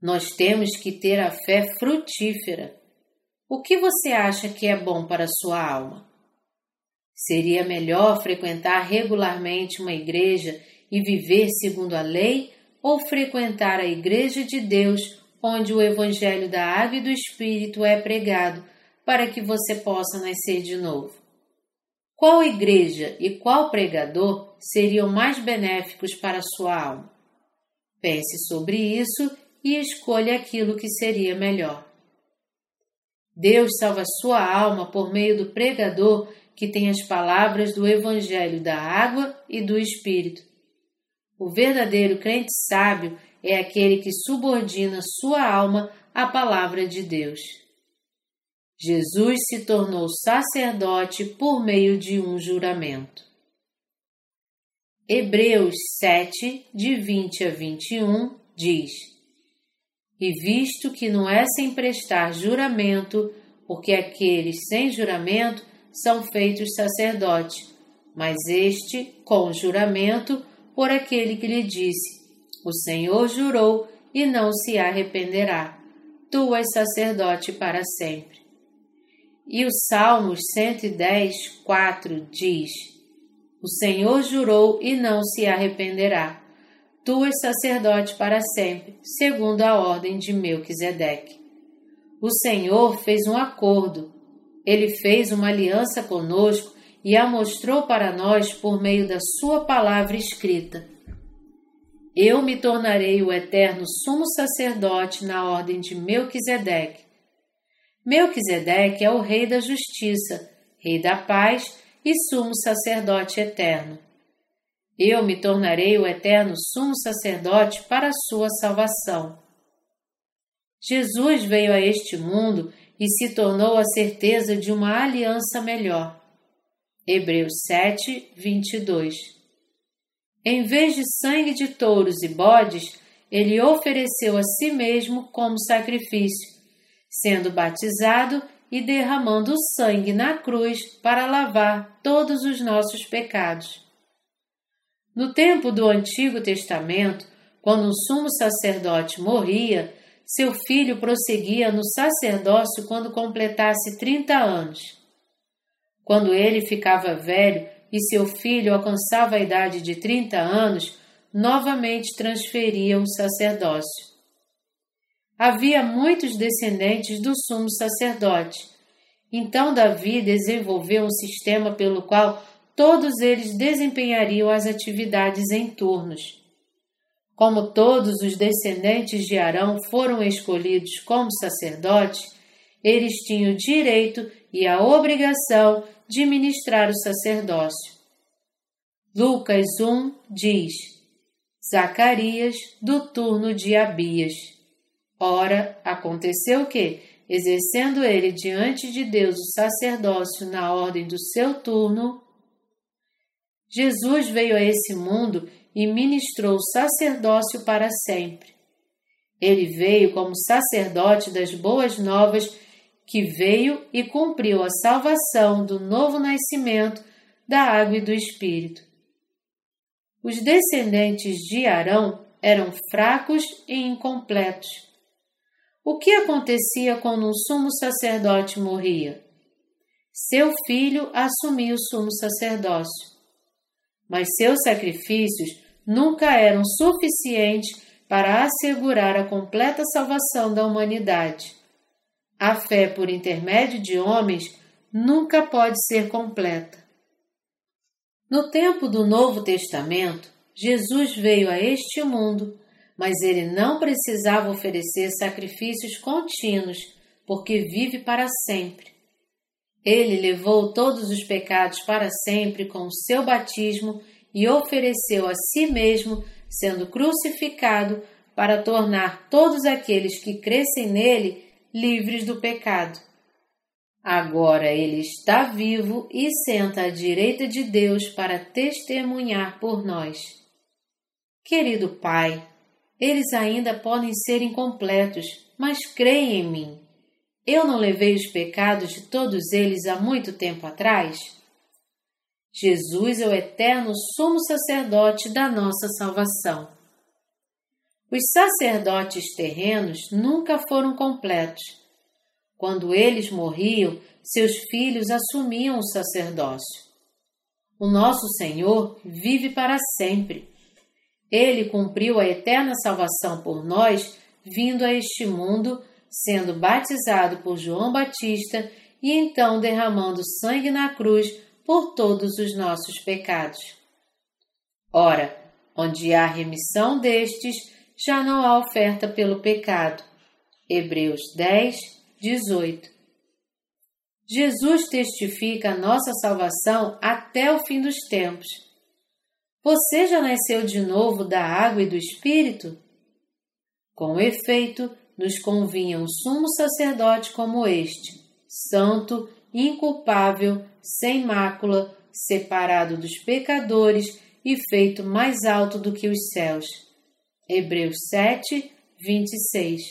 Nós temos que ter a fé frutífera. O que você acha que é bom para a sua alma? Seria melhor frequentar regularmente uma igreja e viver segundo a lei ou frequentar a Igreja de Deus, onde o Evangelho da Água e do Espírito é pregado? para que você possa nascer de novo? Qual igreja e qual pregador seriam mais benéficos para sua alma? Pense sobre isso e escolha aquilo que seria melhor. Deus salva sua alma por meio do pregador que tem as palavras do Evangelho da água e do Espírito. O verdadeiro crente sábio é aquele que subordina sua alma à palavra de Deus. Jesus se tornou sacerdote por meio de um juramento. Hebreus 7, de 20 a 21, diz: E visto que não é sem prestar juramento, porque aqueles sem juramento são feitos sacerdotes, mas este com juramento por aquele que lhe disse: O Senhor jurou e não se arrependerá. Tu és sacerdote para sempre. E o Salmos 110, 4 diz: O Senhor jurou e não se arrependerá. Tu és sacerdote para sempre, segundo a ordem de Melquisedeque. O Senhor fez um acordo. Ele fez uma aliança conosco e a mostrou para nós por meio da sua palavra escrita. Eu me tornarei o eterno sumo sacerdote na ordem de Melquisedeque Melquisedeque é o Rei da Justiça, Rei da Paz e Sumo Sacerdote Eterno. Eu me tornarei o eterno Sumo Sacerdote para a sua salvação. Jesus veio a este mundo e se tornou a certeza de uma aliança melhor. Hebreus 7, 22 Em vez de sangue de touros e bodes, ele ofereceu a si mesmo como sacrifício sendo batizado e derramando sangue na cruz para lavar todos os nossos pecados. No tempo do Antigo Testamento, quando um sumo sacerdote morria, seu filho prosseguia no sacerdócio quando completasse 30 anos. Quando ele ficava velho e seu filho alcançava a idade de 30 anos, novamente transferia o sacerdócio. Havia muitos descendentes do sumo sacerdote. Então Davi desenvolveu um sistema pelo qual todos eles desempenhariam as atividades em turnos. Como todos os descendentes de Arão foram escolhidos como sacerdotes, eles tinham o direito e a obrigação de ministrar o sacerdócio. Lucas 1 diz: Zacarias, do turno de Abias. Ora, aconteceu que, exercendo ele diante de Deus o sacerdócio na ordem do seu turno, Jesus veio a esse mundo e ministrou o sacerdócio para sempre. Ele veio como sacerdote das boas novas, que veio e cumpriu a salvação do novo nascimento da água e do Espírito. Os descendentes de Arão eram fracos e incompletos. O que acontecia quando um sumo sacerdote morria? Seu filho assumia o sumo sacerdócio mas seus sacrifícios nunca eram suficientes para assegurar a completa salvação da humanidade. A fé por intermédio de homens nunca pode ser completa. No tempo do Novo Testamento, Jesus veio a este mundo, mas ele não precisava oferecer sacrifícios contínuos, porque vive para sempre. Ele levou todos os pecados para sempre com o seu batismo e ofereceu a si mesmo, sendo crucificado, para tornar todos aqueles que crescem nele livres do pecado. Agora ele está vivo e senta à direita de Deus para testemunhar por nós. Querido Pai, eles ainda podem ser incompletos, mas creem em mim. Eu não levei os pecados de todos eles há muito tempo atrás? Jesus é o eterno sumo sacerdote da nossa salvação. Os sacerdotes terrenos nunca foram completos. Quando eles morriam, seus filhos assumiam o sacerdócio. O nosso Senhor vive para sempre. Ele cumpriu a eterna salvação por nós, vindo a este mundo sendo batizado por João Batista e então derramando sangue na cruz por todos os nossos pecados. Ora, onde há remissão destes, já não há oferta pelo pecado. Hebreus 10, 18. Jesus testifica a nossa salvação até o fim dos tempos. Você já nasceu de novo da água e do Espírito? Com efeito, nos convinha um sumo sacerdote como este, santo, inculpável, sem mácula, separado dos pecadores e feito mais alto do que os céus. Hebreus 7, 26.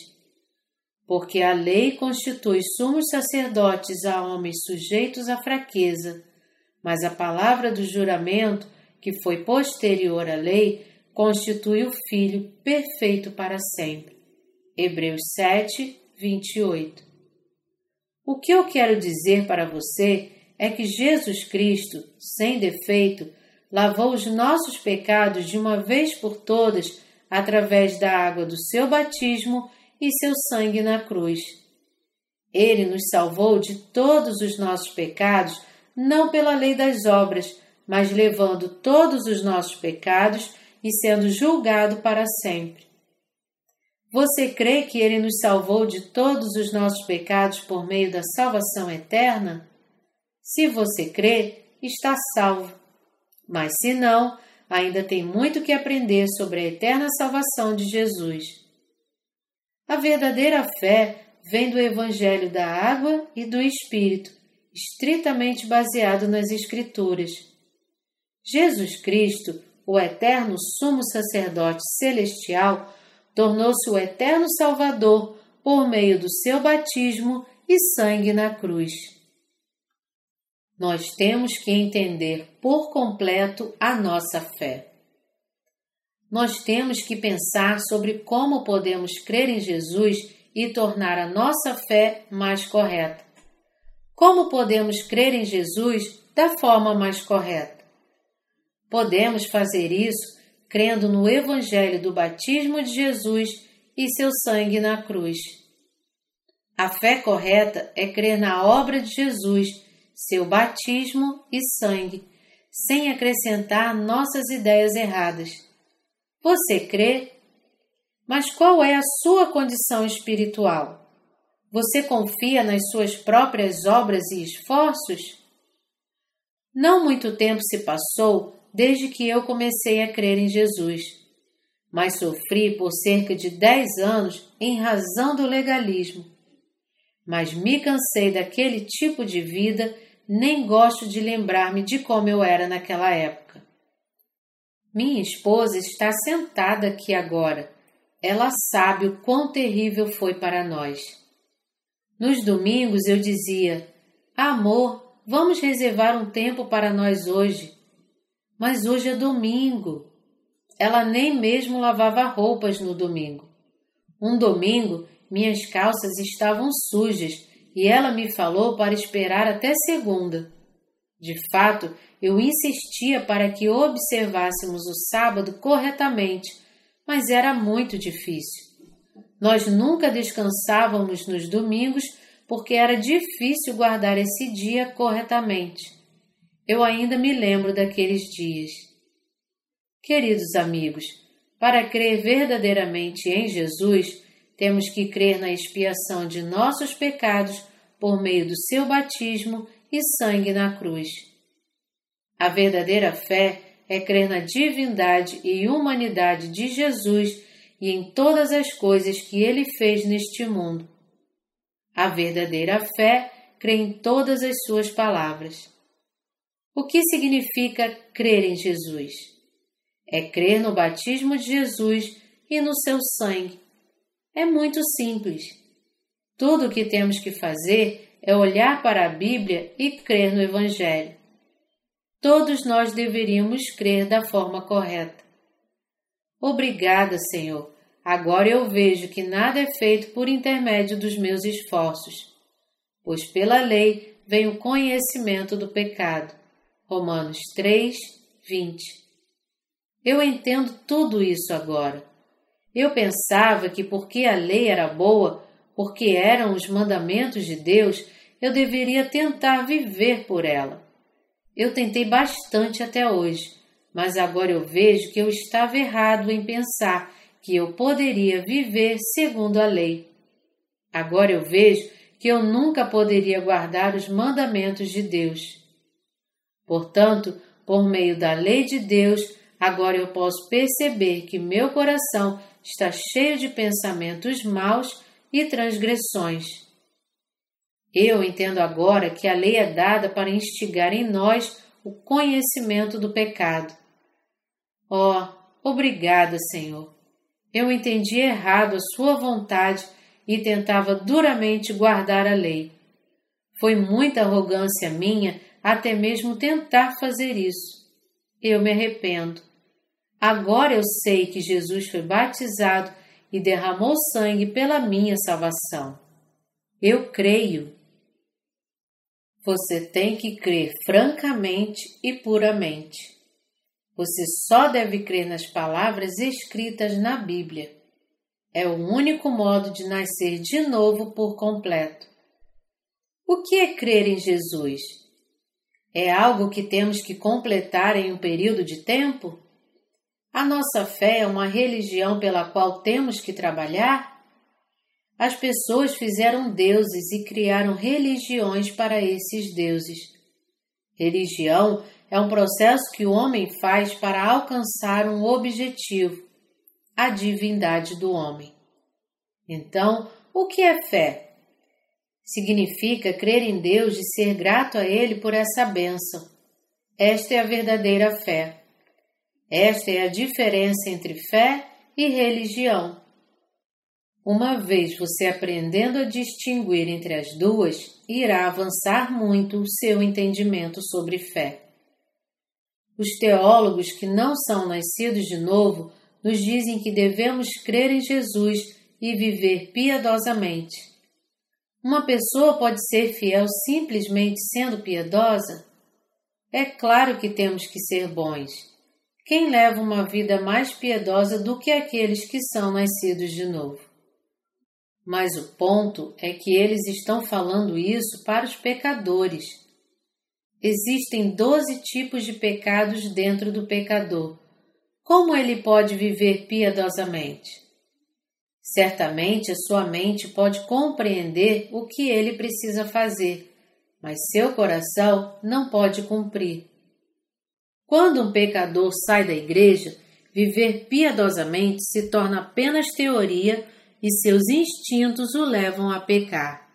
Porque a lei constitui sumos sacerdotes a homens sujeitos à fraqueza, mas a palavra do juramento, que foi posterior à lei, constitui o Filho perfeito para sempre. Hebreus 7, 28. O que eu quero dizer para você é que Jesus Cristo, sem defeito, lavou os nossos pecados de uma vez por todas através da água do seu batismo e seu sangue na cruz. Ele nos salvou de todos os nossos pecados, não pela lei das obras, mas levando todos os nossos pecados e sendo julgado para sempre. Você crê que Ele nos salvou de todos os nossos pecados por meio da salvação eterna? Se você crê, está salvo. Mas se não, ainda tem muito que aprender sobre a eterna salvação de Jesus. A verdadeira fé vem do Evangelho da Água e do Espírito, estritamente baseado nas Escrituras. Jesus Cristo, o eterno sumo sacerdote celestial, tornou-se o eterno Salvador por meio do seu batismo e sangue na cruz. Nós temos que entender por completo a nossa fé. nós temos que pensar sobre como podemos crer em Jesus e tornar a nossa fé mais correta. Como podemos crer em Jesus da forma mais correta? Podemos fazer isso crendo no Evangelho do batismo de Jesus e seu sangue na cruz. A fé correta é crer na obra de Jesus, seu batismo e sangue, sem acrescentar nossas ideias erradas. Você crê? Mas qual é a sua condição espiritual? Você confia nas suas próprias obras e esforços? Não muito tempo se passou desde que eu comecei a crer em Jesus, mas sofri por cerca de dez anos em razão do legalismo. Mas me cansei daquele tipo de vida, nem gosto de lembrar-me de como eu era naquela época. Minha esposa está sentada aqui agora. Ela sabe o quão terrível foi para nós. Nos domingos eu dizia: Amor, vamos reservar um tempo para nós hoje. Mas hoje é domingo. Ela nem mesmo lavava roupas no domingo. Um domingo, minhas calças estavam sujas e ela me falou para esperar até segunda. De fato, eu insistia para que observássemos o sábado corretamente, mas era muito difícil. Nós nunca descansávamos nos domingos porque era difícil guardar esse dia corretamente. Eu ainda me lembro daqueles dias. Queridos amigos, para crer verdadeiramente em Jesus, temos que crer na expiação de nossos pecados por meio do seu batismo e sangue na cruz. A verdadeira fé é crer na divindade e humanidade de Jesus e em todas as coisas que ele fez neste mundo. A verdadeira fé crê em todas as suas palavras. O que significa crer em Jesus? É crer no batismo de Jesus e no seu sangue. É muito simples. Tudo o que temos que fazer é olhar para a Bíblia e crer no Evangelho. Todos nós deveríamos crer da forma correta. Obrigada, Senhor. Agora eu vejo que nada é feito por intermédio dos meus esforços, pois pela lei vem o conhecimento do pecado. Romanos 3, 20. Eu entendo tudo isso agora. Eu pensava que porque a lei era boa, porque eram os mandamentos de Deus, eu deveria tentar viver por ela. Eu tentei bastante até hoje, mas agora eu vejo que eu estava errado em pensar que eu poderia viver segundo a lei. Agora eu vejo que eu nunca poderia guardar os mandamentos de Deus. Portanto, por meio da lei de Deus, agora eu posso perceber que meu coração está cheio de pensamentos maus e transgressões. Eu entendo agora que a lei é dada para instigar em nós o conhecimento do pecado. Oh, obrigada, Senhor. Eu entendi errado a Sua vontade e tentava duramente guardar a lei. Foi muita arrogância minha até mesmo tentar fazer isso. Eu me arrependo. Agora eu sei que Jesus foi batizado e derramou sangue pela minha salvação. Eu creio. Você tem que crer francamente e puramente. Você só deve crer nas palavras escritas na Bíblia. É o único modo de nascer de novo por completo. O que é crer em Jesus? É algo que temos que completar em um período de tempo? A nossa fé é uma religião pela qual temos que trabalhar? As pessoas fizeram deuses e criaram religiões para esses deuses. Religião é um processo que o homem faz para alcançar um objetivo, a divindade do homem. Então, o que é fé? Significa crer em Deus e ser grato a Ele por essa bênção. Esta é a verdadeira fé. Esta é a diferença entre fé e religião. Uma vez você aprendendo a distinguir entre as duas, irá avançar muito o seu entendimento sobre fé. Os teólogos que não são nascidos de novo nos dizem que devemos crer em Jesus e viver piedosamente. Uma pessoa pode ser fiel simplesmente sendo piedosa? É claro que temos que ser bons. Quem leva uma vida mais piedosa do que aqueles que são nascidos de novo? Mas o ponto é que eles estão falando isso para os pecadores. Existem doze tipos de pecados dentro do pecador. Como ele pode viver piedosamente? Certamente a sua mente pode compreender o que ele precisa fazer, mas seu coração não pode cumprir. Quando um pecador sai da igreja, viver piedosamente se torna apenas teoria e seus instintos o levam a pecar.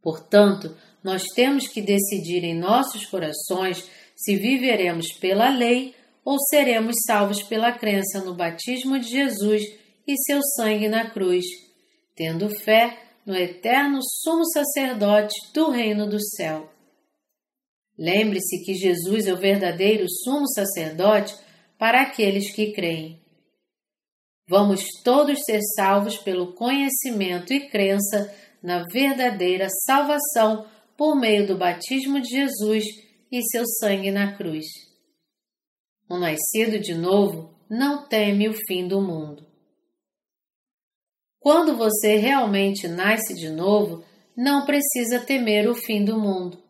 Portanto, nós temos que decidir em nossos corações se viveremos pela lei ou seremos salvos pela crença no batismo de Jesus e seu sangue na cruz, tendo fé no eterno sumo sacerdote do reino do céu. Lembre-se que Jesus é o verdadeiro sumo sacerdote para aqueles que creem. Vamos todos ser salvos pelo conhecimento e crença na verdadeira salvação por meio do batismo de Jesus e seu sangue na cruz. O nascido de novo não teme o fim do mundo. Quando você realmente nasce de novo, não precisa temer o fim do mundo.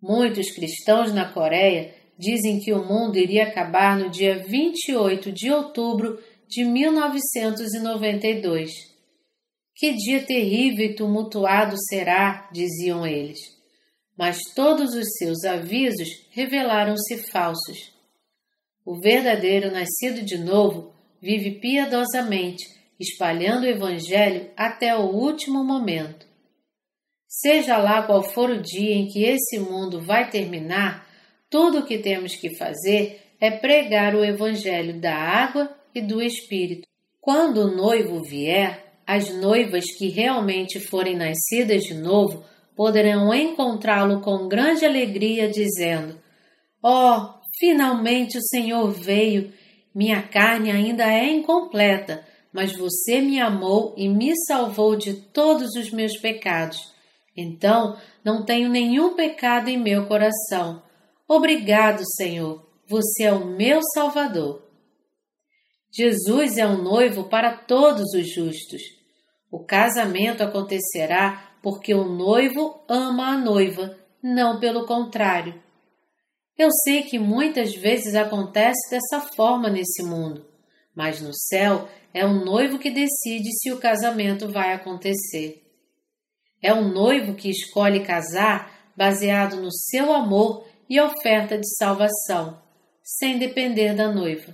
Muitos cristãos na Coreia dizem que o mundo iria acabar no dia 28 de outubro de 1992. Que dia terrível e tumultuado será, diziam eles. Mas todos os seus avisos revelaram-se falsos. O verdadeiro nascido de novo vive piedosamente, espalhando o Evangelho até o último momento. Seja lá qual for o dia em que esse mundo vai terminar, tudo o que temos que fazer é pregar o Evangelho da água e do Espírito. Quando o noivo vier, as noivas que realmente forem nascidas de novo poderão encontrá-lo com grande alegria, dizendo: Oh, finalmente o Senhor veio! Minha carne ainda é incompleta, mas você me amou e me salvou de todos os meus pecados. Então não tenho nenhum pecado em meu coração. Obrigado, Senhor, você é o meu Salvador. Jesus é um noivo para todos os justos. O casamento acontecerá porque o noivo ama a noiva, não pelo contrário. Eu sei que muitas vezes acontece dessa forma nesse mundo, mas no céu é o noivo que decide se o casamento vai acontecer. É o noivo que escolhe casar baseado no seu amor e oferta de salvação, sem depender da noiva.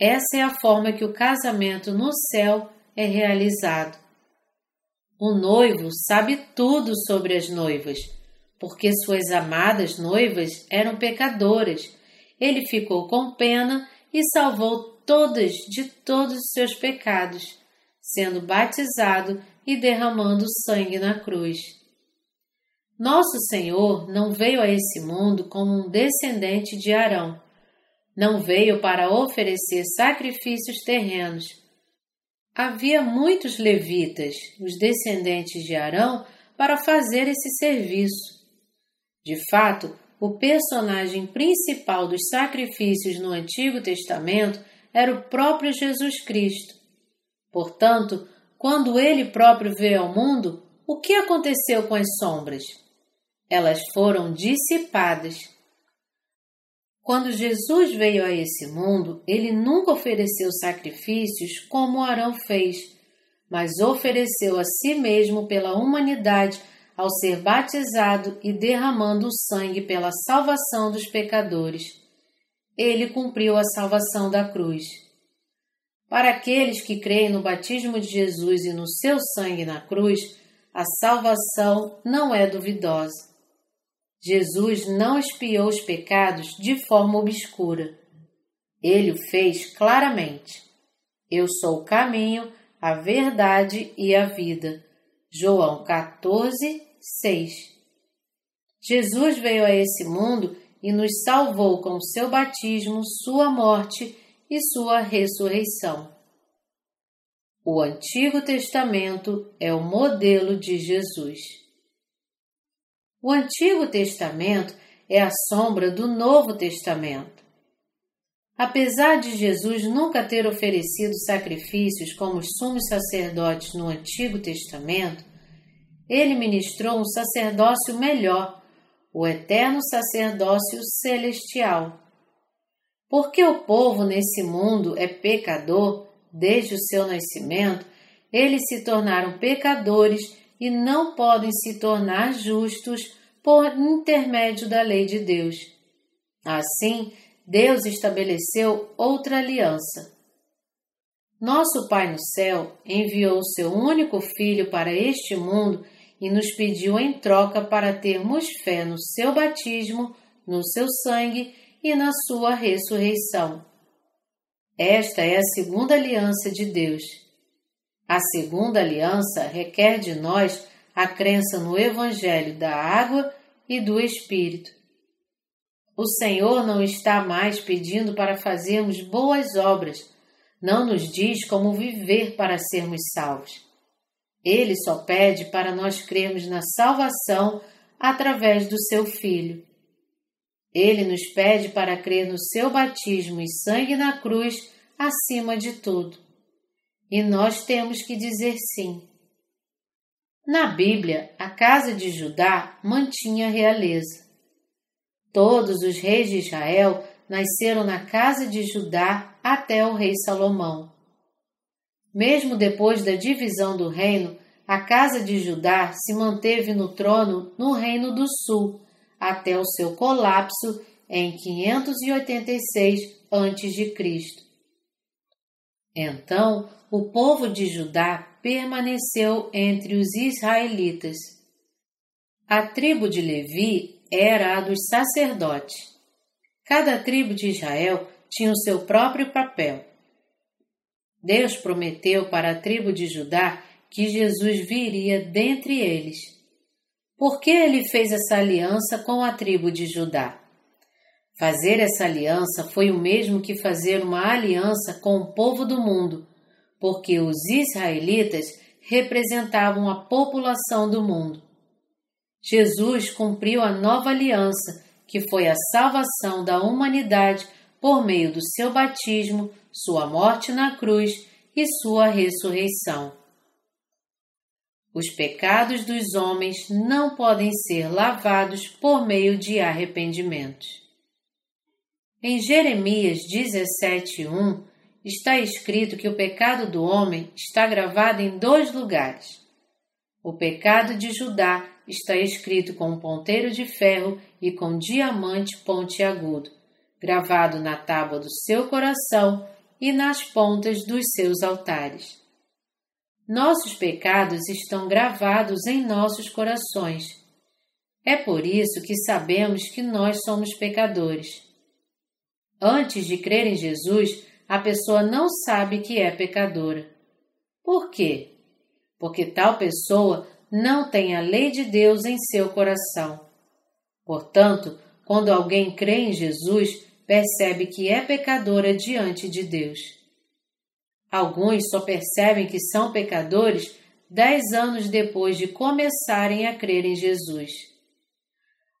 Essa é a forma que o casamento no céu é realizado. O noivo sabe tudo sobre as noivas, porque suas amadas noivas eram pecadoras. Ele ficou com pena e salvou todas de todos os seus pecados, sendo batizado e derramando sangue na cruz. Nosso Senhor não veio a esse mundo como um descendente de Arão não veio para oferecer sacrifícios terrenos. Havia muitos levitas, os descendentes de Arão, para fazer esse serviço. De fato, o personagem principal dos sacrifícios no Antigo Testamento era o próprio Jesus Cristo. Portanto, quando ele próprio veio ao mundo, o que aconteceu com as sombras? Elas foram dissipadas. Quando Jesus veio a esse mundo, ele nunca ofereceu sacrifícios como Arão fez, mas ofereceu a si mesmo pela humanidade ao ser batizado e derramando o sangue pela salvação dos pecadores. Ele cumpriu a salvação da cruz. Para aqueles que creem no batismo de Jesus e no seu sangue na cruz, a salvação não é duvidosa. Jesus não espiou os pecados de forma obscura. Ele o fez claramente. Eu sou o caminho, a verdade e a vida. João 14, 6. Jesus veio a esse mundo e nos salvou com seu batismo, sua morte e sua ressurreição. O Antigo Testamento é o modelo de Jesus. O Antigo Testamento é a sombra do Novo Testamento. Apesar de Jesus nunca ter oferecido sacrifícios como os sumos sacerdotes no Antigo Testamento, ele ministrou um sacerdócio melhor, o eterno sacerdócio celestial. Porque o povo nesse mundo é pecador desde o seu nascimento, eles se tornaram pecadores e não podem se tornar justos por intermédio da lei de Deus. Assim, Deus estabeleceu outra aliança. Nosso Pai no céu enviou seu único Filho para este mundo e nos pediu em troca para termos fé no seu batismo, no seu sangue e na sua ressurreição. Esta é a segunda aliança de Deus. A segunda aliança requer de nós a crença no Evangelho da água e do Espírito. O Senhor não está mais pedindo para fazermos boas obras, não nos diz como viver para sermos salvos. Ele só pede para nós crermos na salvação através do seu Filho. Ele nos pede para crer no seu batismo e sangue na cruz acima de tudo. E nós temos que dizer sim. Na Bíblia, a casa de Judá mantinha realeza. Todos os reis de Israel nasceram na casa de Judá até o rei Salomão. Mesmo depois da divisão do reino, a casa de Judá se manteve no trono no Reino do Sul até o seu colapso em 586 a.C. Então, o povo de Judá permaneceu entre os israelitas. A tribo de Levi era a dos sacerdotes. Cada tribo de Israel tinha o seu próprio papel. Deus prometeu para a tribo de Judá que Jesus viria dentre eles. Por que ele fez essa aliança com a tribo de Judá? Fazer essa aliança foi o mesmo que fazer uma aliança com o povo do mundo, porque os israelitas representavam a população do mundo. Jesus cumpriu a nova aliança, que foi a salvação da humanidade por meio do seu batismo, sua morte na cruz e sua ressurreição. Os pecados dos homens não podem ser lavados por meio de arrependimentos. Em Jeremias 17:1 está escrito que o pecado do homem está gravado em dois lugares. O pecado de Judá está escrito com um ponteiro de ferro e com diamante pontiagudo, gravado na tábua do seu coração e nas pontas dos seus altares. Nossos pecados estão gravados em nossos corações. É por isso que sabemos que nós somos pecadores. Antes de crer em Jesus, a pessoa não sabe que é pecadora. Por quê? Porque tal pessoa não tem a lei de Deus em seu coração. Portanto, quando alguém crê em Jesus, percebe que é pecadora diante de Deus. Alguns só percebem que são pecadores dez anos depois de começarem a crer em Jesus.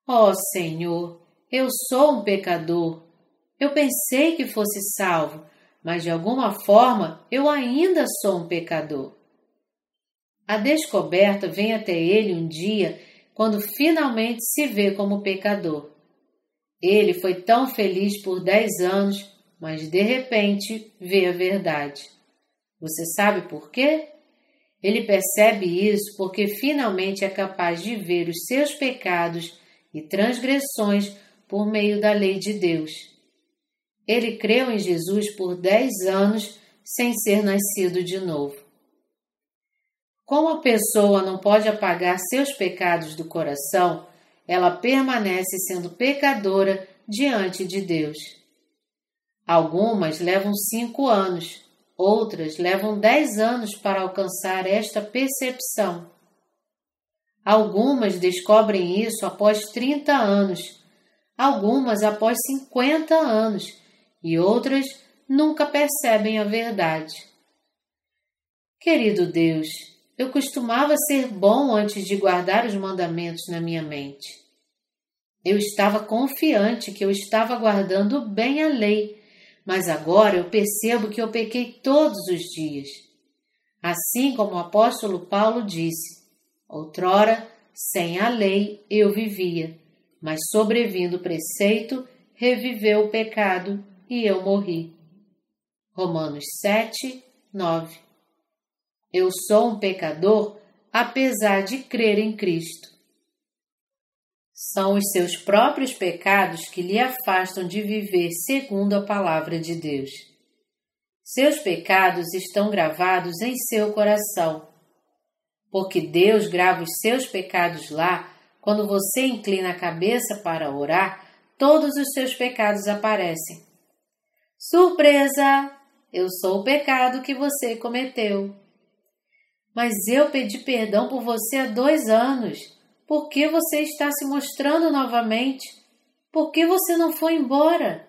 Oh, Senhor, eu sou um pecador, eu pensei que fosse salvo, mas de alguma forma eu ainda sou um pecador. A descoberta vem até ele um dia quando finalmente se vê como pecador. Ele foi tão feliz por dez anos, mas de repente vê a verdade. Você sabe por quê? Ele percebe isso porque finalmente é capaz de ver os seus pecados e transgressões por meio da lei de Deus. Ele creu em Jesus por dez anos sem ser nascido de novo. Como a pessoa não pode apagar seus pecados do coração, ela permanece sendo pecadora diante de Deus. Algumas levam cinco anos, outras levam dez anos para alcançar esta percepção. Algumas descobrem isso após 30 anos, algumas após 50 anos e outras nunca percebem a verdade. Querido Deus, eu costumava ser bom antes de guardar os mandamentos na minha mente. Eu estava confiante que eu estava guardando bem a lei, mas agora eu percebo que eu pequei todos os dias. Assim como o apóstolo Paulo disse: Outrora, sem a lei, eu vivia, mas sobrevindo o preceito, reviveu o pecado e eu morri. Romanos 7, 9 Eu sou um pecador, apesar de crer em Cristo. São os seus próprios pecados que lhe afastam de viver segundo a palavra de Deus. Seus pecados estão gravados em seu coração. Porque Deus grava os seus pecados lá, quando você inclina a cabeça para orar, todos os seus pecados aparecem. Surpresa! Eu sou o pecado que você cometeu. Mas eu pedi perdão por você há dois anos. Por que você está se mostrando novamente? Por que você não foi embora?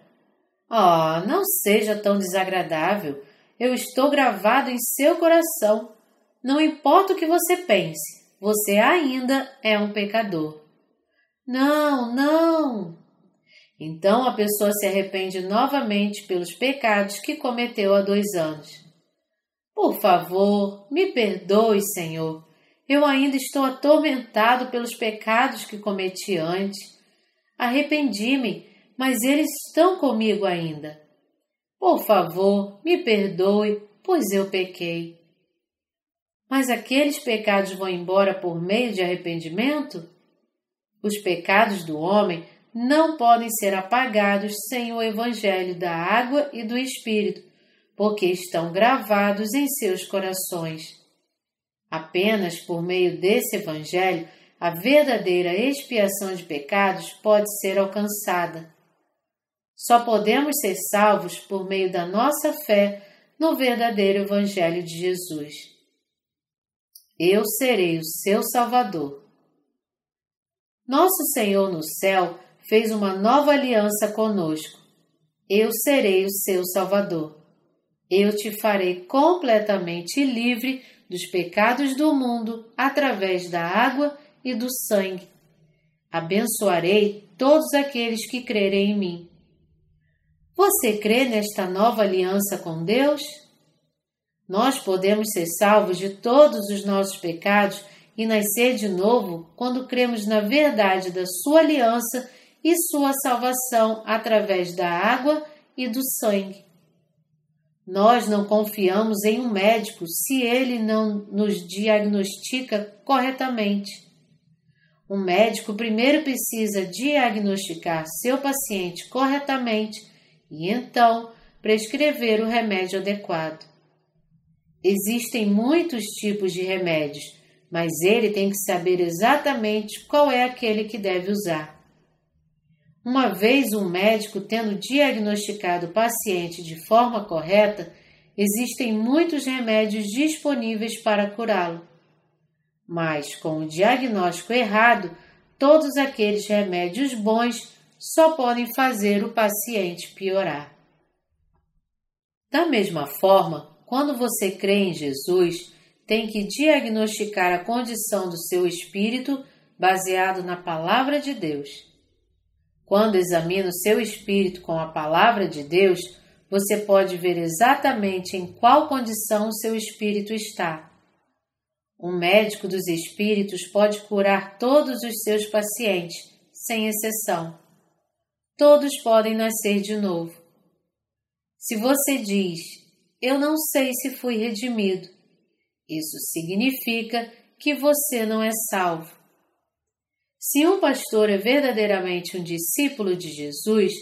Oh, não seja tão desagradável. Eu estou gravado em seu coração. Não importa o que você pense, você ainda é um pecador. Não, não! Então a pessoa se arrepende novamente pelos pecados que cometeu há dois anos. Por favor, me perdoe, Senhor. Eu ainda estou atormentado pelos pecados que cometi antes. Arrependi-me, mas eles estão comigo ainda. Por favor, me perdoe, pois eu pequei. Mas aqueles pecados vão embora por meio de arrependimento? Os pecados do homem não podem ser apagados sem o Evangelho da água e do Espírito, porque estão gravados em seus corações. Apenas por meio desse Evangelho a verdadeira expiação de pecados pode ser alcançada. Só podemos ser salvos por meio da nossa fé no verdadeiro Evangelho de Jesus. Eu serei o seu Salvador. Nosso Senhor no céu fez uma nova aliança conosco. Eu serei o seu Salvador. Eu te farei completamente livre dos pecados do mundo através da água e do sangue. Abençoarei todos aqueles que crerem em mim. Você crê nesta nova aliança com Deus? Nós podemos ser salvos de todos os nossos pecados e nascer de novo quando cremos na verdade da Sua aliança e sua salvação através da água e do sangue. Nós não confiamos em um médico se ele não nos diagnostica corretamente. O médico primeiro precisa diagnosticar seu paciente corretamente e então prescrever o remédio adequado. Existem muitos tipos de remédios, mas ele tem que saber exatamente qual é aquele que deve usar. Uma vez um médico tendo diagnosticado o paciente de forma correta, existem muitos remédios disponíveis para curá-lo. Mas, com o diagnóstico errado, todos aqueles remédios bons só podem fazer o paciente piorar. Da mesma forma, quando você crê em Jesus, tem que diagnosticar a condição do seu espírito baseado na palavra de Deus. Quando examina o seu espírito com a palavra de Deus, você pode ver exatamente em qual condição o seu espírito está. Um médico dos espíritos pode curar todos os seus pacientes, sem exceção. Todos podem nascer de novo. Se você diz, Eu não sei se fui redimido, isso significa que você não é salvo. Se um pastor é verdadeiramente um discípulo de Jesus,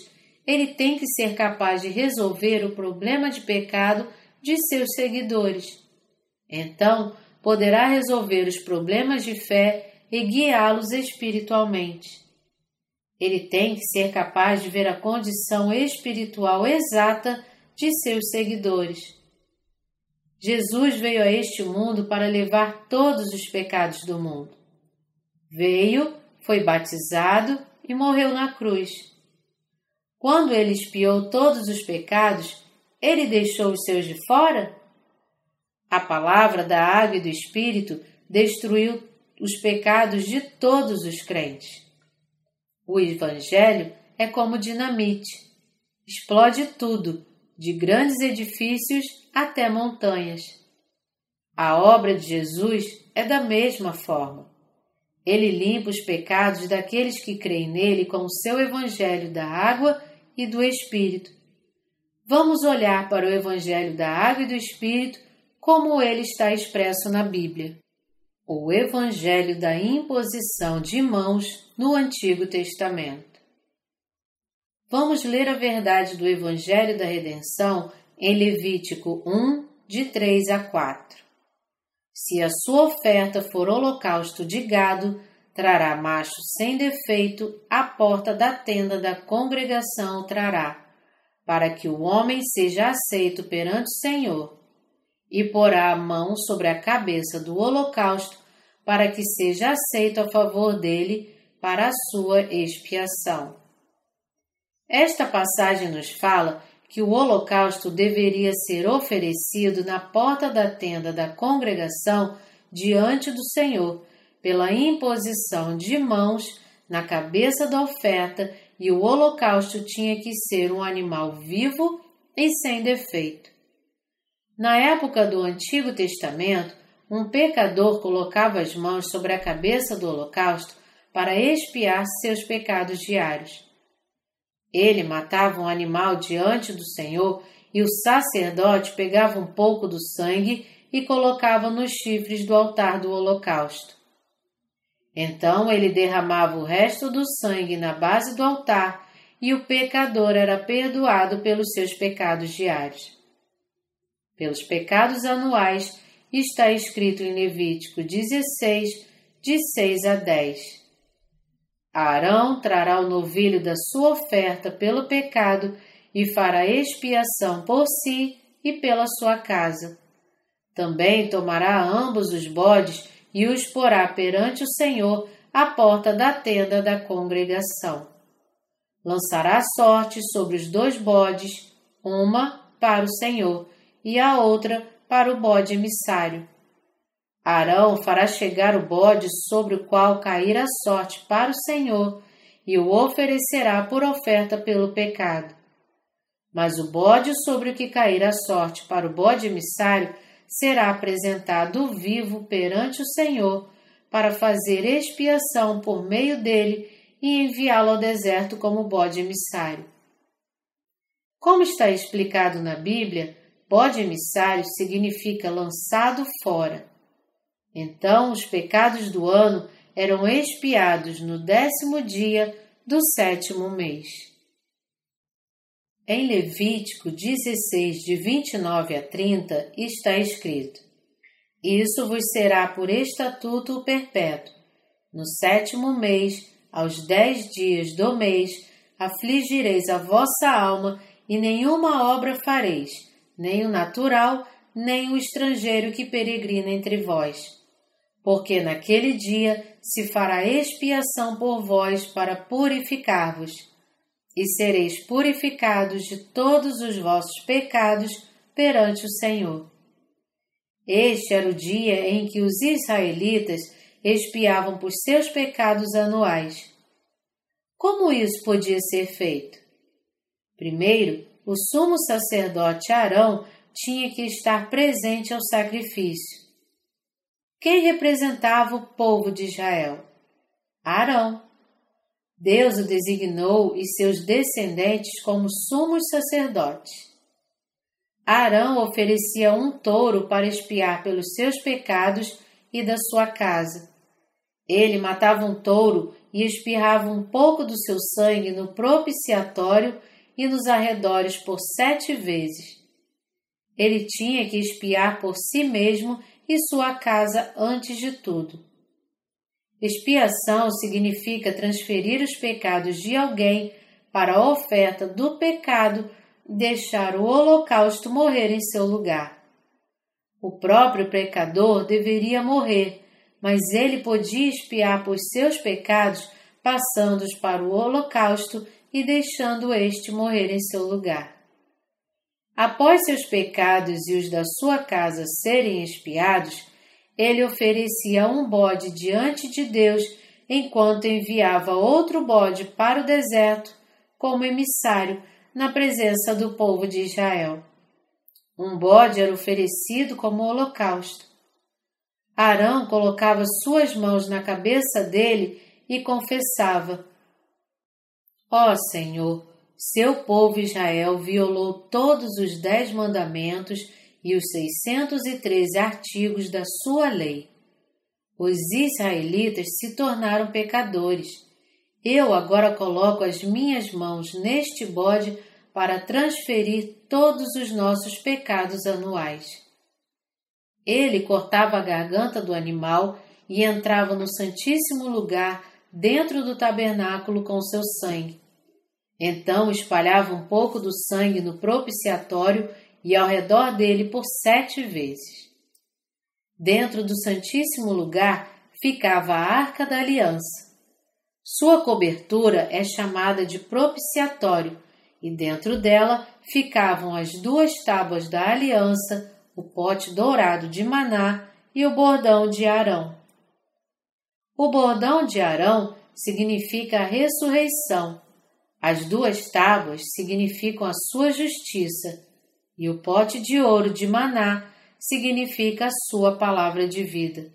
ele tem que ser capaz de resolver o problema de pecado de seus seguidores. Então, poderá resolver os problemas de fé e guiá-los espiritualmente. Ele tem que ser capaz de ver a condição espiritual exata de seus seguidores. Jesus veio a este mundo para levar todos os pecados do mundo. Veio foi batizado e morreu na cruz. Quando ele expiou todos os pecados, ele deixou os seus de fora? A palavra da água e do Espírito destruiu os pecados de todos os crentes. O Evangelho é como dinamite. Explode tudo, de grandes edifícios até montanhas. A obra de Jesus é da mesma forma. Ele limpa os pecados daqueles que creem nele com o seu Evangelho da água e do Espírito. Vamos olhar para o Evangelho da água e do Espírito como ele está expresso na Bíblia. O Evangelho da imposição de mãos no Antigo Testamento. Vamos ler a verdade do Evangelho da Redenção em Levítico 1, de 3 a 4. Se a sua oferta for holocausto de gado, trará macho sem defeito, à porta da tenda da congregação trará, para que o homem seja aceito perante o Senhor, e porá a mão sobre a cabeça do holocausto, para que seja aceito a favor dele para a sua expiação. Esta passagem nos fala que o holocausto deveria ser oferecido na porta da tenda da congregação diante do Senhor, pela imposição de mãos na cabeça da oferta, e o holocausto tinha que ser um animal vivo e sem defeito. Na época do Antigo Testamento, um pecador colocava as mãos sobre a cabeça do holocausto para expiar seus pecados diários. Ele matava um animal diante do Senhor e o sacerdote pegava um pouco do sangue e colocava nos chifres do altar do holocausto. Então ele derramava o resto do sangue na base do altar e o pecador era perdoado pelos seus pecados diários. Pelos pecados anuais, está escrito em Levítico 16, de 6 a 10. Arão trará o novilho da sua oferta pelo pecado e fará expiação por si e pela sua casa. Também tomará ambos os bodes e os porá perante o Senhor à porta da tenda da congregação. Lançará sorte sobre os dois bodes, uma para o Senhor e a outra para o bode emissário. Arão fará chegar o bode sobre o qual cair a sorte para o Senhor e o oferecerá por oferta pelo pecado. Mas o bode sobre o que cair a sorte para o bode emissário será apresentado vivo perante o Senhor para fazer expiação por meio dele e enviá-lo ao deserto como bode emissário. Como está explicado na Bíblia, bode emissário significa lançado fora. Então os pecados do ano eram expiados no décimo dia do sétimo mês. Em Levítico 16, de 29 a 30, está escrito: Isso vos será por estatuto perpétuo. No sétimo mês, aos dez dias do mês, afligireis a vossa alma e nenhuma obra fareis, nem o natural, nem o estrangeiro que peregrina entre vós porque naquele dia se fará expiação por vós para purificar-vos, e sereis purificados de todos os vossos pecados perante o Senhor. Este era o dia em que os israelitas expiavam por seus pecados anuais. Como isso podia ser feito? Primeiro, o sumo sacerdote Arão tinha que estar presente ao sacrifício. Quem representava o povo de Israel? Arão. Deus o designou e seus descendentes como sumos sacerdotes. Arão oferecia um touro para expiar pelos seus pecados e da sua casa. Ele matava um touro e espirrava um pouco do seu sangue no propiciatório e nos arredores por sete vezes. Ele tinha que expiar por si mesmo e sua casa antes de tudo. Expiação significa transferir os pecados de alguém para a oferta do pecado e deixar o holocausto morrer em seu lugar. O próprio pecador deveria morrer, mas ele podia expiar por seus pecados passando-os para o holocausto e deixando este morrer em seu lugar. Após seus pecados e os da sua casa serem expiados, ele oferecia um bode diante de Deus, enquanto enviava outro bode para o deserto como emissário na presença do povo de Israel. Um bode era oferecido como holocausto. Arão colocava suas mãos na cabeça dele e confessava: Ó oh, Senhor, seu povo Israel violou todos os dez mandamentos e os 613 artigos da sua lei. Os israelitas se tornaram pecadores. Eu agora coloco as minhas mãos neste bode para transferir todos os nossos pecados anuais. Ele cortava a garganta do animal e entrava no Santíssimo Lugar dentro do tabernáculo com seu sangue. Então espalhava um pouco do sangue no propiciatório e ao redor dele por sete vezes. Dentro do Santíssimo Lugar ficava a Arca da Aliança. Sua cobertura é chamada de propiciatório, e dentro dela ficavam as duas tábuas da aliança, o pote dourado de Maná e o bordão de Arão. O bordão de Arão significa a ressurreição. As duas tábuas significam a sua justiça e o pote de ouro de Maná significa a sua palavra de vida.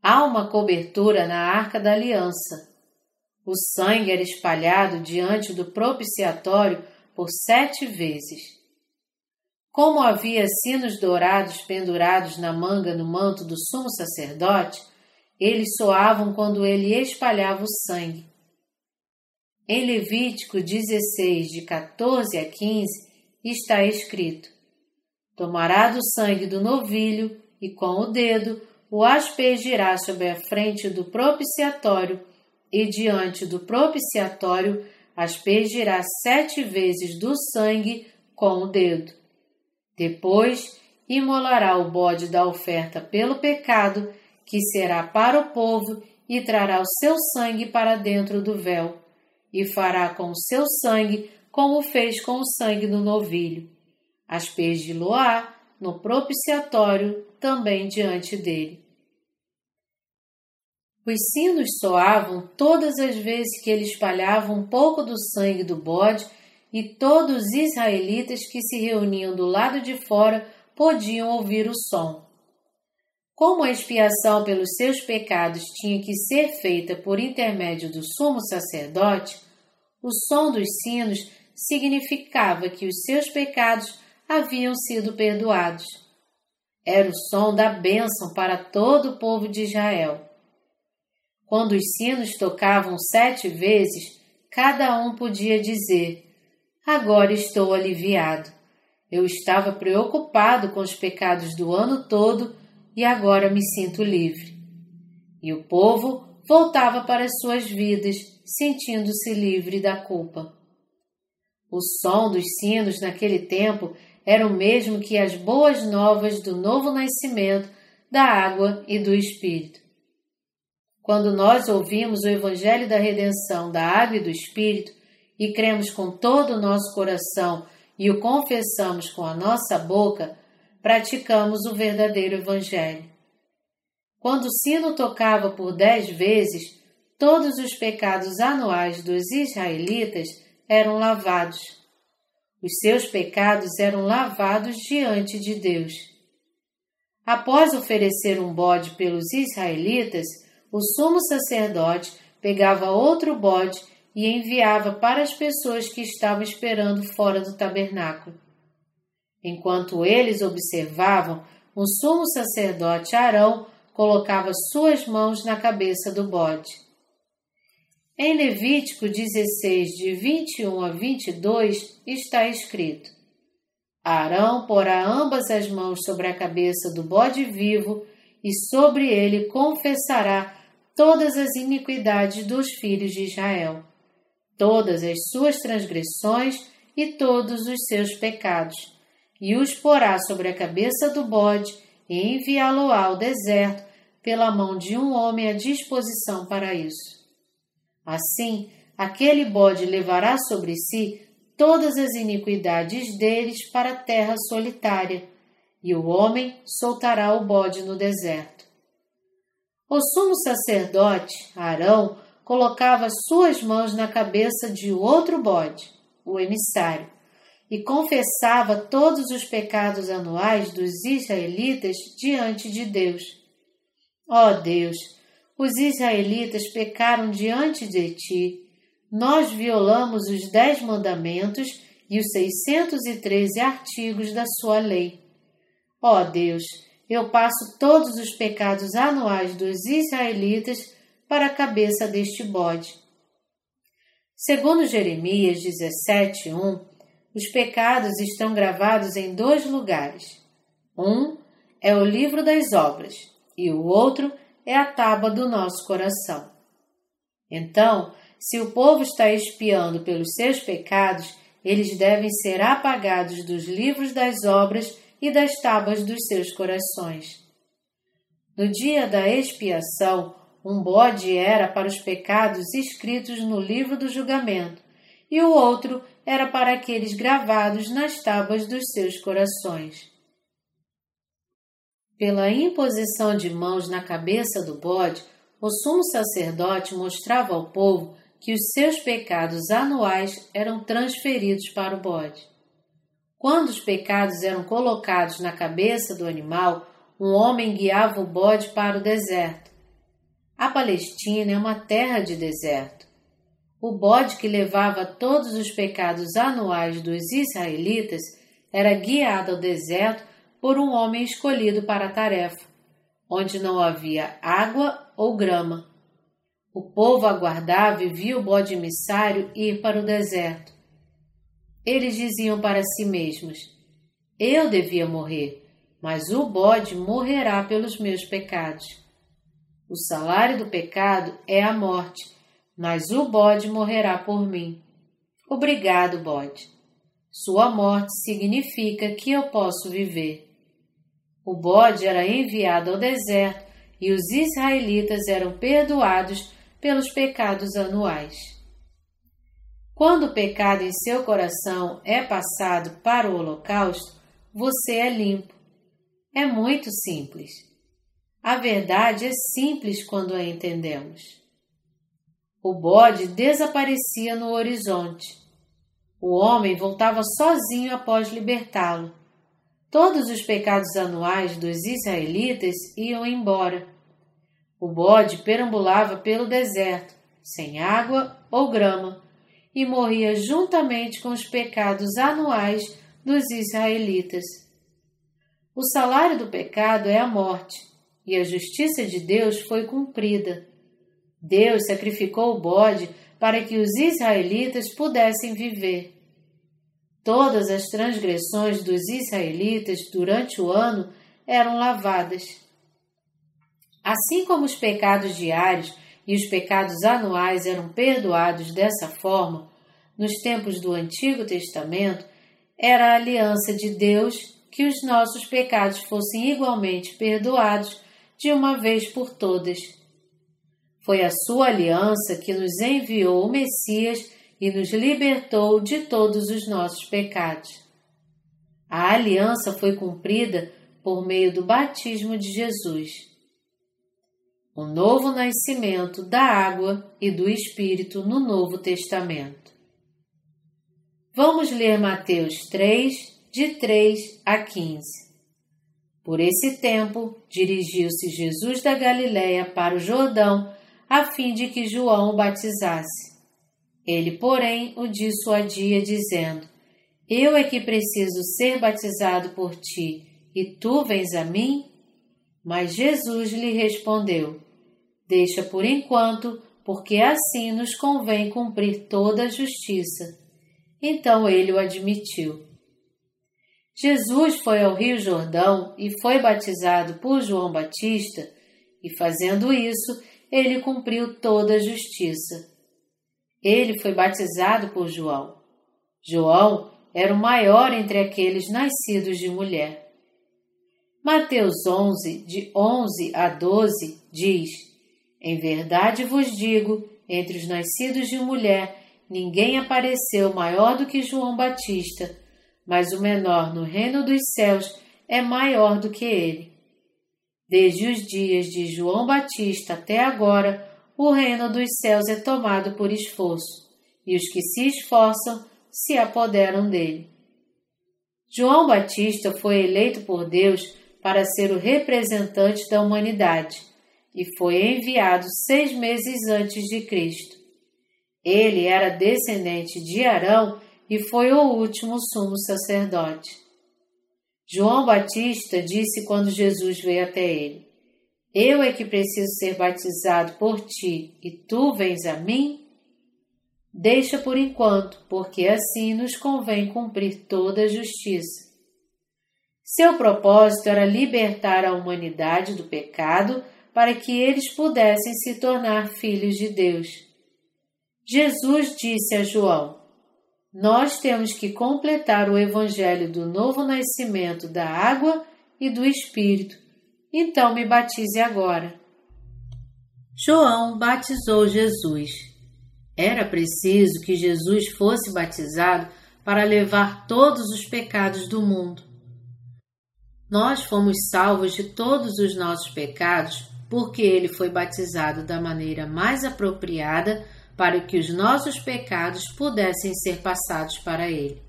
Há uma cobertura na arca da aliança. O sangue era espalhado diante do propiciatório por sete vezes. Como havia sinos dourados pendurados na manga no manto do sumo sacerdote, eles soavam quando ele espalhava o sangue. Em Levítico 16, de 14 a 15, está escrito: Tomará do sangue do novilho e com o dedo o aspergirá sobre a frente do propiciatório e diante do propiciatório aspergirá sete vezes do sangue com o dedo. Depois imolará o bode da oferta pelo pecado, que será para o povo, e trará o seu sangue para dentro do véu, e fará com o seu sangue como fez com o sangue do novilho. Aspergi-lo-á no propiciatório também diante dele. Os sinos soavam todas as vezes que ele espalhava um pouco do sangue do bode, e todos os israelitas que se reuniam do lado de fora podiam ouvir o som. Como a expiação pelos seus pecados tinha que ser feita por intermédio do sumo sacerdote, o som dos sinos significava que os seus pecados haviam sido perdoados. Era o som da bênção para todo o povo de Israel. Quando os sinos tocavam sete vezes, cada um podia dizer: Agora estou aliviado. Eu estava preocupado com os pecados do ano todo e agora me sinto livre. E o povo voltava para as suas vidas, sentindo-se livre da culpa. O som dos sinos naquele tempo era o mesmo que as boas novas do novo nascimento, da água e do Espírito. Quando nós ouvimos o Evangelho da redenção da água e do Espírito e cremos com todo o nosso coração e o confessamos com a nossa boca, praticamos o verdadeiro Evangelho. Quando o sino tocava por dez vezes, todos os pecados anuais dos israelitas eram lavados. Os seus pecados eram lavados diante de Deus. Após oferecer um bode pelos israelitas, o sumo sacerdote pegava outro bode e enviava para as pessoas que estavam esperando fora do tabernáculo. Enquanto eles observavam, o sumo sacerdote Arão colocava suas mãos na cabeça do bode. Em Levítico 16, de 21 a 22, está escrito: Arão porá ambas as mãos sobre a cabeça do bode vivo e sobre ele confessará todas as iniquidades dos filhos de Israel, todas as suas transgressões e todos os seus pecados, e os porá sobre a cabeça do bode e enviá-lo ao deserto pela mão de um homem à disposição para isso. Assim, aquele bode levará sobre si todas as iniquidades deles para a terra solitária, e o homem soltará o bode no deserto. O sumo sacerdote, Arão, colocava suas mãos na cabeça de outro bode, o emissário, e confessava todos os pecados anuais dos israelitas diante de Deus. Ó Deus, os israelitas pecaram diante de ti. Nós violamos os dez mandamentos e os 613 artigos da sua lei. Ó Deus, eu passo todos os pecados anuais dos israelitas para a cabeça deste bode. Segundo Jeremias 17:1, os pecados estão gravados em dois lugares. Um é o livro das obras e o outro é a tábua do nosso coração. Então, se o povo está espiando pelos seus pecados, eles devem ser apagados dos livros das obras e das tábuas dos seus corações. No dia da expiação, um bode era para os pecados escritos no livro do julgamento, e o outro era para aqueles gravados nas tábuas dos seus corações. Pela imposição de mãos na cabeça do bode, o sumo sacerdote mostrava ao povo que os seus pecados anuais eram transferidos para o bode. Quando os pecados eram colocados na cabeça do animal, um homem guiava o bode para o deserto. A Palestina é uma terra de deserto. O bode que levava todos os pecados anuais dos israelitas era guiado ao deserto por um homem escolhido para a tarefa, onde não havia água ou grama. O povo aguardava e via o bode emissário ir para o deserto. Eles diziam para si mesmos: Eu devia morrer, mas o bode morrerá pelos meus pecados. O salário do pecado é a morte, mas o bode morrerá por mim. Obrigado, bode. Sua morte significa que eu posso viver. O bode era enviado ao deserto e os israelitas eram perdoados pelos pecados anuais. Quando o pecado em seu coração é passado para o holocausto, você é limpo. É muito simples. A verdade é simples quando a entendemos. O bode desaparecia no horizonte. O homem voltava sozinho após libertá-lo. Todos os pecados anuais dos israelitas iam embora. O bode perambulava pelo deserto, sem água ou grama e morria juntamente com os pecados anuais dos israelitas. O salário do pecado é a morte, e a justiça de Deus foi cumprida. Deus sacrificou o bode para que os israelitas pudessem viver. Todas as transgressões dos israelitas durante o ano eram lavadas. Assim como os pecados diários e os pecados anuais eram perdoados dessa forma, nos tempos do Antigo Testamento, era a aliança de Deus que os nossos pecados fossem igualmente perdoados de uma vez por todas. Foi a sua aliança que nos enviou o Messias e nos libertou de todos os nossos pecados. A aliança foi cumprida por meio do batismo de Jesus o novo nascimento da água e do Espírito no Novo Testamento. Vamos ler Mateus 3, de 3 a 15. Por esse tempo, dirigiu-se Jesus da Galiléia para o Jordão, a fim de que João o batizasse. Ele, porém, o dissuadia, dizendo: Eu é que preciso ser batizado por ti, e tu vens a mim? Mas Jesus lhe respondeu: Deixa por enquanto, porque assim nos convém cumprir toda a justiça. Então ele o admitiu. Jesus foi ao Rio Jordão e foi batizado por João Batista, e fazendo isso, ele cumpriu toda a justiça. Ele foi batizado por João. João era o maior entre aqueles nascidos de mulher. Mateus 11, de 11 a 12, diz: em verdade vos digo: entre os nascidos de mulher, ninguém apareceu maior do que João Batista, mas o menor no reino dos céus é maior do que ele. Desde os dias de João Batista até agora, o reino dos céus é tomado por esforço, e os que se esforçam se apoderam dele. João Batista foi eleito por Deus para ser o representante da humanidade e foi enviado seis meses antes de Cristo. Ele era descendente de Arão e foi o último sumo sacerdote. João Batista disse quando Jesus veio até ele: Eu é que preciso ser batizado por ti e tu vens a mim? Deixa por enquanto, porque assim nos convém cumprir toda a justiça. Seu propósito era libertar a humanidade do pecado para que eles pudessem se tornar filhos de Deus. Jesus disse a João: Nós temos que completar o evangelho do novo nascimento da água e do Espírito. Então me batize agora. João batizou Jesus. Era preciso que Jesus fosse batizado para levar todos os pecados do mundo. Nós fomos salvos de todos os nossos pecados porque ele foi batizado da maneira mais apropriada para que os nossos pecados pudessem ser passados para ele.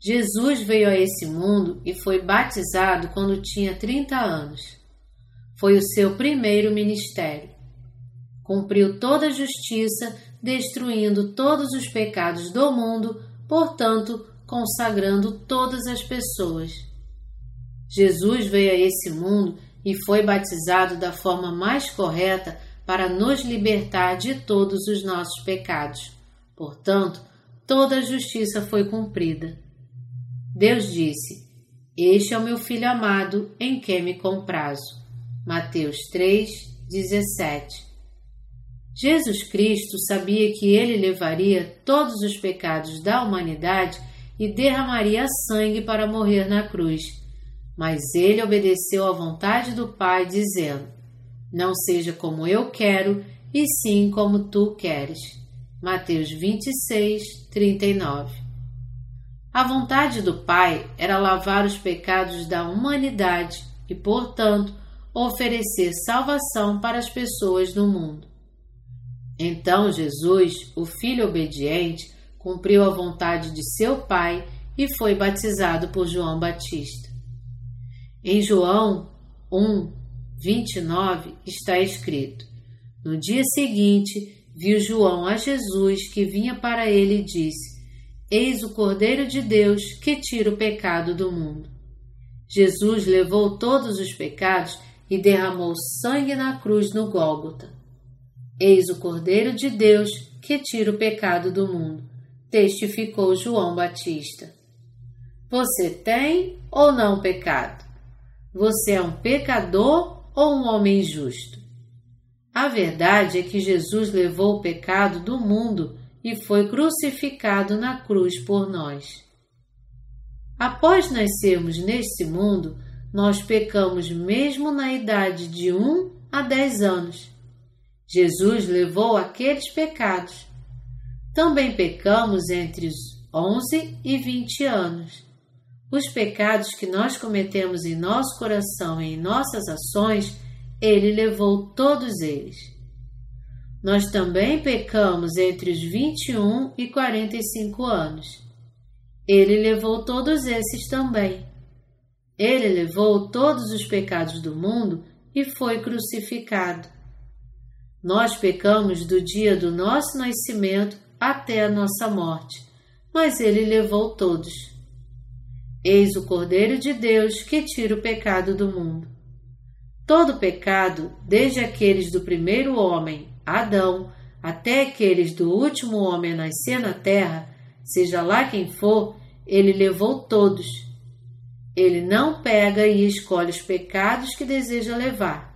Jesus veio a esse mundo e foi batizado quando tinha 30 anos. Foi o seu primeiro ministério. Cumpriu toda a justiça, destruindo todos os pecados do mundo, portanto, consagrando todas as pessoas. Jesus veio a esse mundo e foi batizado da forma mais correta para nos libertar de todos os nossos pecados. Portanto, toda a justiça foi cumprida. Deus disse: Este é o meu filho amado, em quem me comprazo. Mateus 3, 17. Jesus Cristo sabia que ele levaria todos os pecados da humanidade e derramaria sangue para morrer na cruz mas ele obedeceu à vontade do Pai, dizendo: Não seja como eu quero, e sim como tu queres. Mateus 26, 39. A vontade do Pai era lavar os pecados da humanidade e, portanto, oferecer salvação para as pessoas do mundo. Então Jesus, o Filho obediente, cumpriu a vontade de seu Pai e foi batizado por João Batista. Em João 1, 29 está escrito: No dia seguinte, viu João a Jesus que vinha para ele e disse: Eis o Cordeiro de Deus que tira o pecado do mundo. Jesus levou todos os pecados e derramou sangue na cruz no Gólgota. Eis o Cordeiro de Deus que tira o pecado do mundo, testificou João Batista. Você tem ou não pecado? Você é um pecador ou um homem justo? A verdade é que Jesus levou o pecado do mundo e foi crucificado na cruz por nós. Após nascermos neste mundo, nós pecamos mesmo na idade de 1 a 10 anos. Jesus levou aqueles pecados. Também pecamos entre os 11 e 20 anos. Os pecados que nós cometemos em nosso coração e em nossas ações, ele levou todos eles. Nós também pecamos entre os 21 e 45 anos. Ele levou todos esses também. Ele levou todos os pecados do mundo e foi crucificado. Nós pecamos do dia do nosso nascimento até a nossa morte, mas ele levou todos. Eis o Cordeiro de Deus que tira o pecado do mundo. Todo pecado, desde aqueles do primeiro homem, Adão, até aqueles do último homem a nascer na terra, seja lá quem for, ele levou todos. Ele não pega e escolhe os pecados que deseja levar.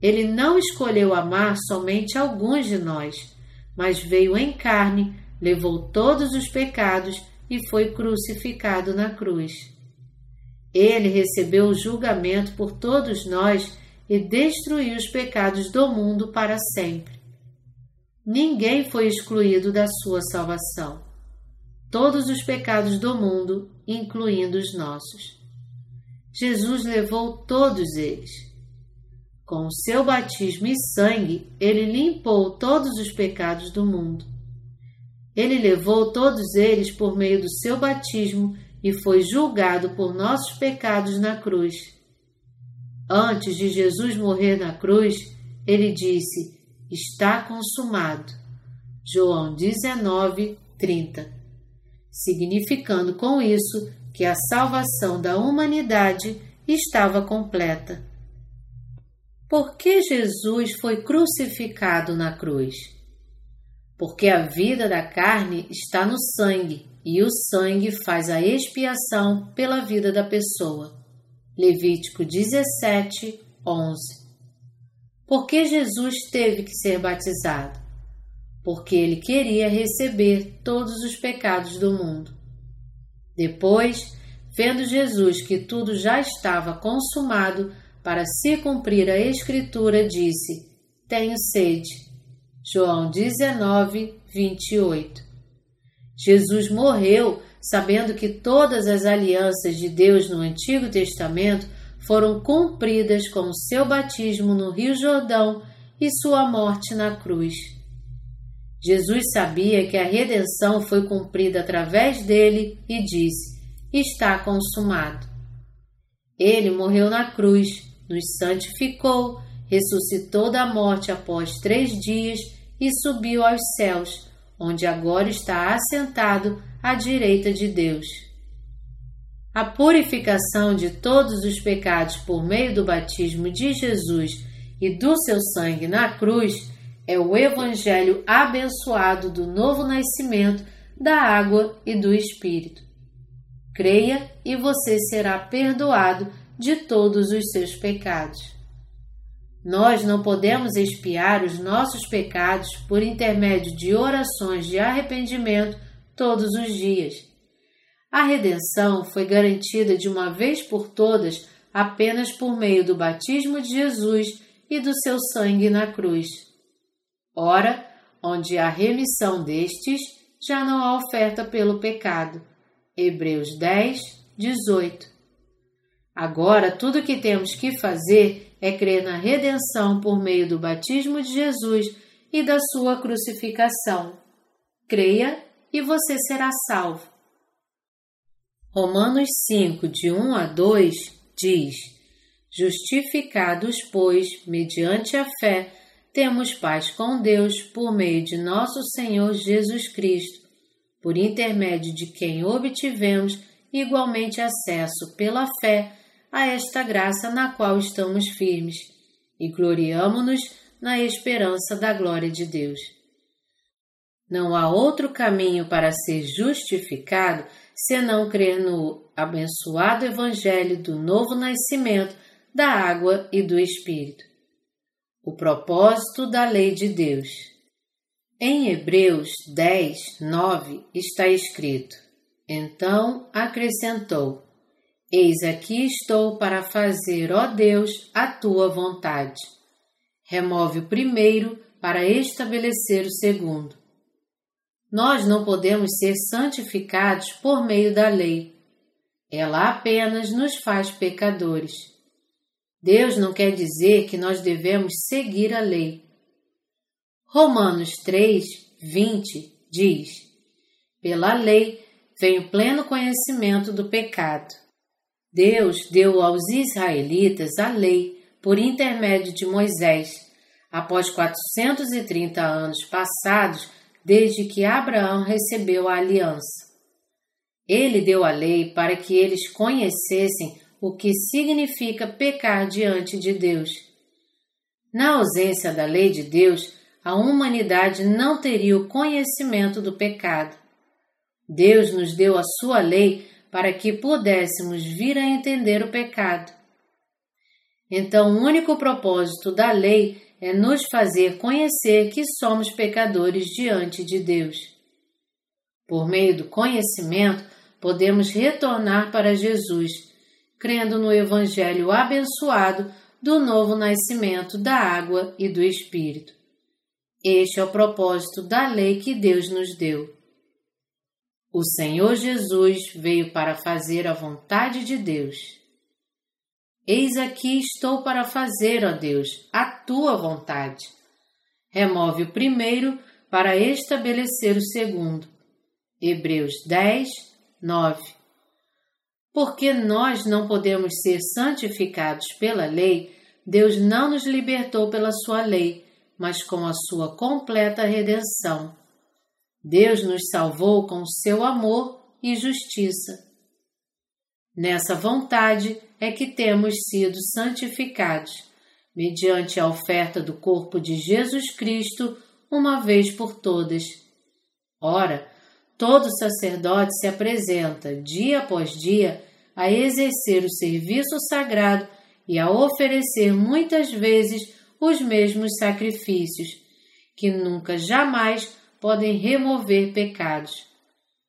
Ele não escolheu amar somente alguns de nós, mas veio em carne, levou todos os pecados e foi crucificado na cruz. Ele recebeu o julgamento por todos nós e destruiu os pecados do mundo para sempre. Ninguém foi excluído da sua salvação. Todos os pecados do mundo, incluindo os nossos. Jesus levou todos eles. Com o seu batismo e sangue, ele limpou todos os pecados do mundo. Ele levou todos eles por meio do seu batismo e foi julgado por nossos pecados na cruz. Antes de Jesus morrer na cruz, ele disse: Está consumado. João 19, 30. Significando com isso que a salvação da humanidade estava completa. Por que Jesus foi crucificado na cruz? Porque a vida da carne está no sangue e o sangue faz a expiação pela vida da pessoa. Levítico 17, 11. Por que Jesus teve que ser batizado? Porque ele queria receber todos os pecados do mundo. Depois, vendo Jesus que tudo já estava consumado, para se cumprir a Escritura, disse: Tenho sede. João 19, 28. Jesus morreu sabendo que todas as alianças de Deus no Antigo Testamento foram cumpridas com seu batismo no Rio Jordão e sua morte na cruz. Jesus sabia que a redenção foi cumprida através dele e disse: Está consumado. Ele morreu na cruz, nos santificou, ressuscitou da morte após três dias e subiu aos céus, onde agora está assentado à direita de Deus. A purificação de todos os pecados por meio do batismo de Jesus e do seu sangue na cruz é o Evangelho abençoado do novo nascimento da água e do Espírito. Creia e você será perdoado de todos os seus pecados. Nós não podemos expiar os nossos pecados por intermédio de orações de arrependimento todos os dias. A redenção foi garantida de uma vez por todas apenas por meio do batismo de Jesus e do seu sangue na cruz. Ora, onde há remissão destes, já não há oferta pelo pecado. Hebreus 10, 18. Agora, tudo o que temos que fazer é crer na redenção por meio do batismo de Jesus e da sua crucificação. Creia e você será salvo. Romanos 5, de 1 a 2 diz: Justificados, pois, mediante a fé, temos paz com Deus por meio de nosso Senhor Jesus Cristo, por intermédio de quem obtivemos igualmente acesso pela fé a esta graça na qual estamos firmes e gloriamo-nos na esperança da glória de Deus. Não há outro caminho para ser justificado senão crer no abençoado Evangelho do novo nascimento da água e do Espírito. O propósito da lei de Deus. Em Hebreus 10, 9 está escrito: Então acrescentou: Eis aqui estou para fazer, ó Deus, a tua vontade. Remove o primeiro para estabelecer o segundo. Nós não podemos ser santificados por meio da lei. Ela apenas nos faz pecadores. Deus não quer dizer que nós devemos seguir a lei. Romanos 3, 20 diz: Pela lei vem o pleno conhecimento do pecado. Deus deu aos israelitas a lei por intermédio de Moisés, após 430 anos passados desde que Abraão recebeu a aliança. Ele deu a lei para que eles conhecessem o que significa pecar diante de Deus. Na ausência da lei de Deus, a humanidade não teria o conhecimento do pecado. Deus nos deu a sua lei para que pudéssemos vir a entender o pecado. Então, o único propósito da lei é nos fazer conhecer que somos pecadores diante de Deus. Por meio do conhecimento, podemos retornar para Jesus, crendo no Evangelho abençoado do novo nascimento da água e do Espírito. Este é o propósito da lei que Deus nos deu. O Senhor Jesus veio para fazer a vontade de Deus. Eis aqui estou para fazer, ó Deus, a tua vontade. Remove o primeiro para estabelecer o segundo. Hebreus 10, 9. Porque nós não podemos ser santificados pela lei, Deus não nos libertou pela sua lei, mas com a sua completa redenção. Deus nos salvou com seu amor e justiça. Nessa vontade é que temos sido santificados, mediante a oferta do corpo de Jesus Cristo, uma vez por todas. Ora, todo sacerdote se apresenta, dia após dia, a exercer o serviço sagrado e a oferecer muitas vezes os mesmos sacrifícios, que nunca jamais podem remover pecados.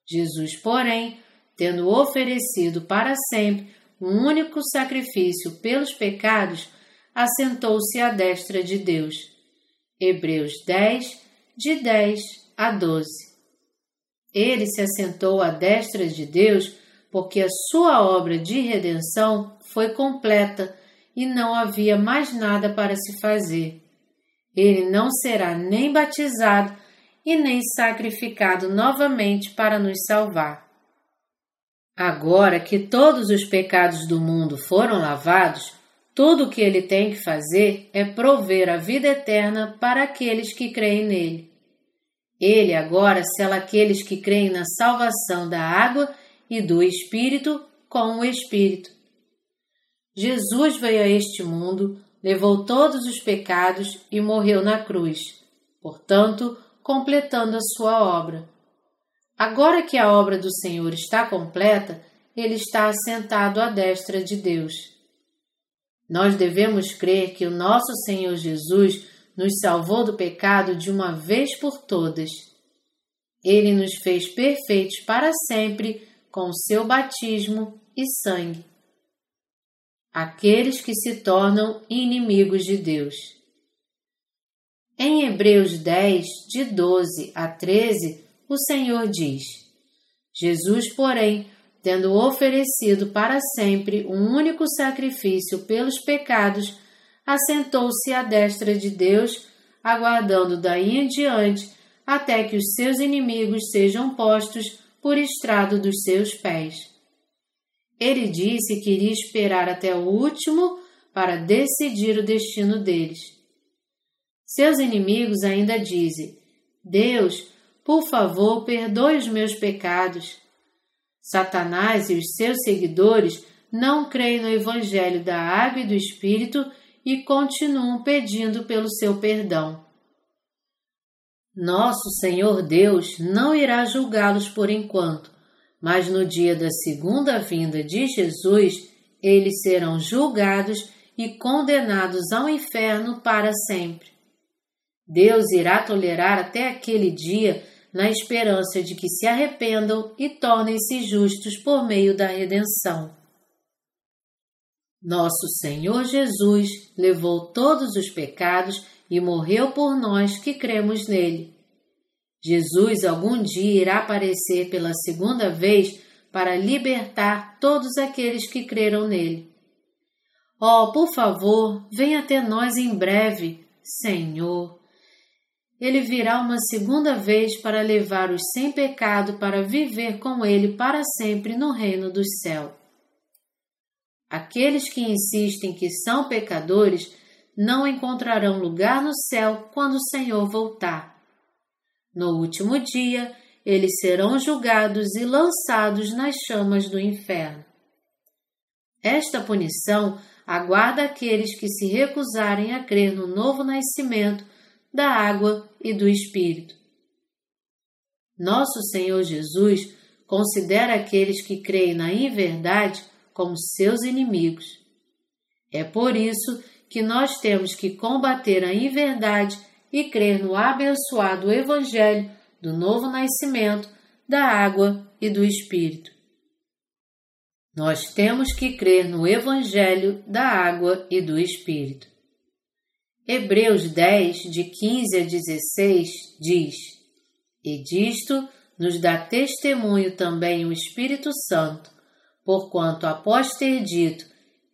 Jesus, porém, tendo oferecido para sempre um único sacrifício pelos pecados, assentou-se à destra de Deus. Hebreus 10, de 10 a 12. Ele se assentou à destra de Deus porque a sua obra de redenção foi completa e não havia mais nada para se fazer. Ele não será nem batizado e nem sacrificado novamente para nos salvar. Agora que todos os pecados do mundo foram lavados, tudo o que ele tem que fazer é prover a vida eterna para aqueles que creem nele. Ele agora sela aqueles que creem na salvação da água e do Espírito com o Espírito. Jesus veio a este mundo, levou todos os pecados e morreu na cruz, portanto, completando a sua obra. Agora que a obra do Senhor está completa, ele está assentado à destra de Deus. Nós devemos crer que o nosso Senhor Jesus nos salvou do pecado de uma vez por todas. Ele nos fez perfeitos para sempre com seu batismo e sangue. Aqueles que se tornam inimigos de Deus. Em Hebreus 10, de 12 a 13, o Senhor diz: Jesus, porém, tendo oferecido para sempre um único sacrifício pelos pecados, assentou-se à destra de Deus, aguardando daí em diante até que os seus inimigos sejam postos por estrado dos seus pés. Ele disse que iria esperar até o último para decidir o destino deles. Seus inimigos ainda dizem: Deus, por favor, perdoe os meus pecados. Satanás e os seus seguidores não creem no Evangelho da Água e do Espírito e continuam pedindo pelo seu perdão. Nosso Senhor Deus não irá julgá-los por enquanto, mas no dia da segunda vinda de Jesus, eles serão julgados e condenados ao inferno para sempre. Deus irá tolerar até aquele dia na esperança de que se arrependam e tornem-se justos por meio da redenção. Nosso Senhor Jesus levou todos os pecados e morreu por nós que cremos nele. Jesus algum dia irá aparecer pela segunda vez para libertar todos aqueles que creram nele. Oh, por favor, venha até nós em breve, Senhor ele virá uma segunda vez para levar os sem pecado para viver com ele para sempre no reino dos céus. Aqueles que insistem que são pecadores não encontrarão lugar no céu quando o Senhor voltar. No último dia, eles serão julgados e lançados nas chamas do inferno. Esta punição aguarda aqueles que se recusarem a crer no novo nascimento da água e do Espírito. Nosso Senhor Jesus considera aqueles que creem na inverdade como seus inimigos. É por isso que nós temos que combater a inverdade e crer no abençoado Evangelho do novo nascimento, da água e do Espírito. Nós temos que crer no Evangelho da água e do Espírito. Hebreus 10, de 15 a 16, diz: E disto nos dá testemunho também o Espírito Santo, porquanto, após ter dito,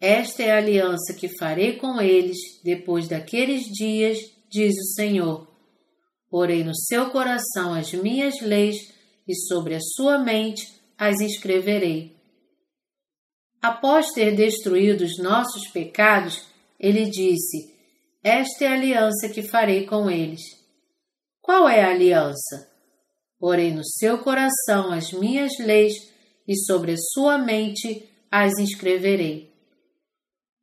Esta é a aliança que farei com eles depois daqueles dias, diz o Senhor. Porei no seu coração as minhas leis e sobre a sua mente as escreverei. Após ter destruído os nossos pecados, ele disse: Esta é a aliança que farei com eles. Qual é a aliança? Porei no seu coração as minhas leis e sobre a sua mente as inscreverei.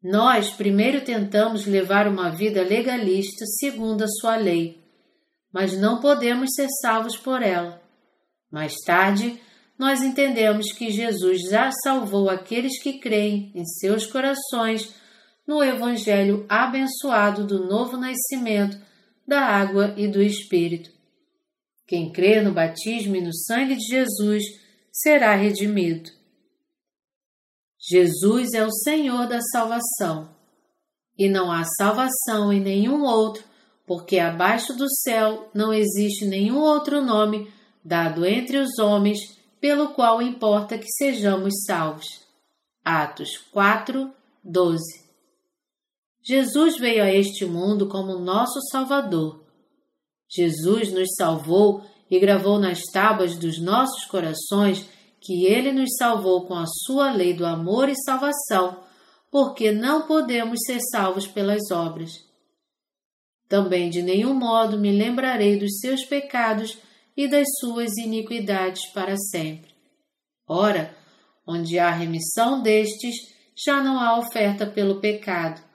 Nós primeiro tentamos levar uma vida legalista segundo a sua lei, mas não podemos ser salvos por ela. Mais tarde, nós entendemos que Jesus já salvou aqueles que creem em seus corações no Evangelho abençoado do novo nascimento, da água e do Espírito. Quem crê no batismo e no sangue de Jesus será redimido. Jesus é o Senhor da salvação. E não há salvação em nenhum outro, porque abaixo do céu não existe nenhum outro nome dado entre os homens pelo qual importa que sejamos salvos. Atos 4, 12 Jesus veio a este mundo como nosso Salvador Jesus nos salvou e gravou nas tábuas dos nossos corações que Ele nos salvou com a sua lei do amor e salvação, porque não podemos ser salvos pelas obras. Também de nenhum modo me lembrarei dos seus pecados e das suas iniquidades para sempre. Ora, onde há remissão destes, já não há oferta pelo pecado.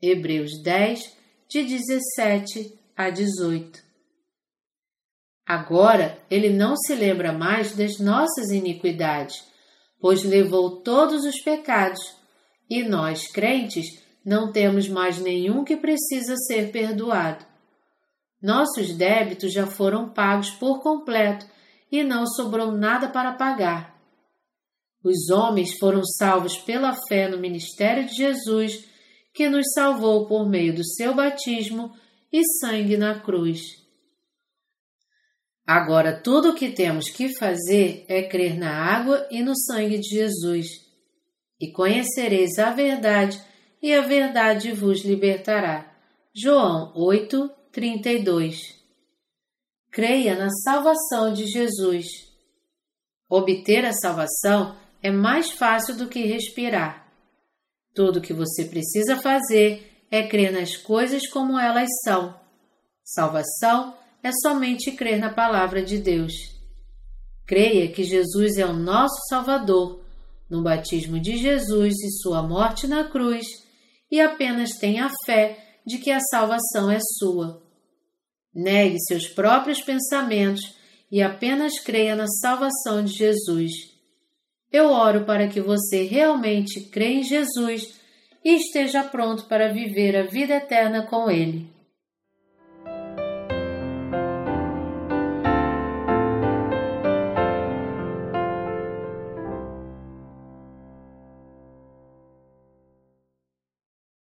Hebreus 10, de 17 a 18. Agora ele não se lembra mais das nossas iniquidades, pois levou todos os pecados, e nós, crentes, não temos mais nenhum que precisa ser perdoado. Nossos débitos já foram pagos por completo e não sobrou nada para pagar. Os homens foram salvos pela fé no ministério de Jesus, que nos salvou por meio do seu batismo e sangue na cruz. Agora, tudo o que temos que fazer é crer na água e no sangue de Jesus. E conhecereis a verdade, e a verdade vos libertará. João 8, 32 Creia na salvação de Jesus. Obter a salvação é mais fácil do que respirar. Tudo o que você precisa fazer é crer nas coisas como elas são. Salvação é somente crer na palavra de Deus. Creia que Jesus é o nosso Salvador, no batismo de Jesus e sua morte na cruz, e apenas tenha fé de que a salvação é sua. Negue seus próprios pensamentos e apenas creia na salvação de Jesus. Eu oro para que você realmente creia em Jesus e esteja pronto para viver a vida eterna com Ele.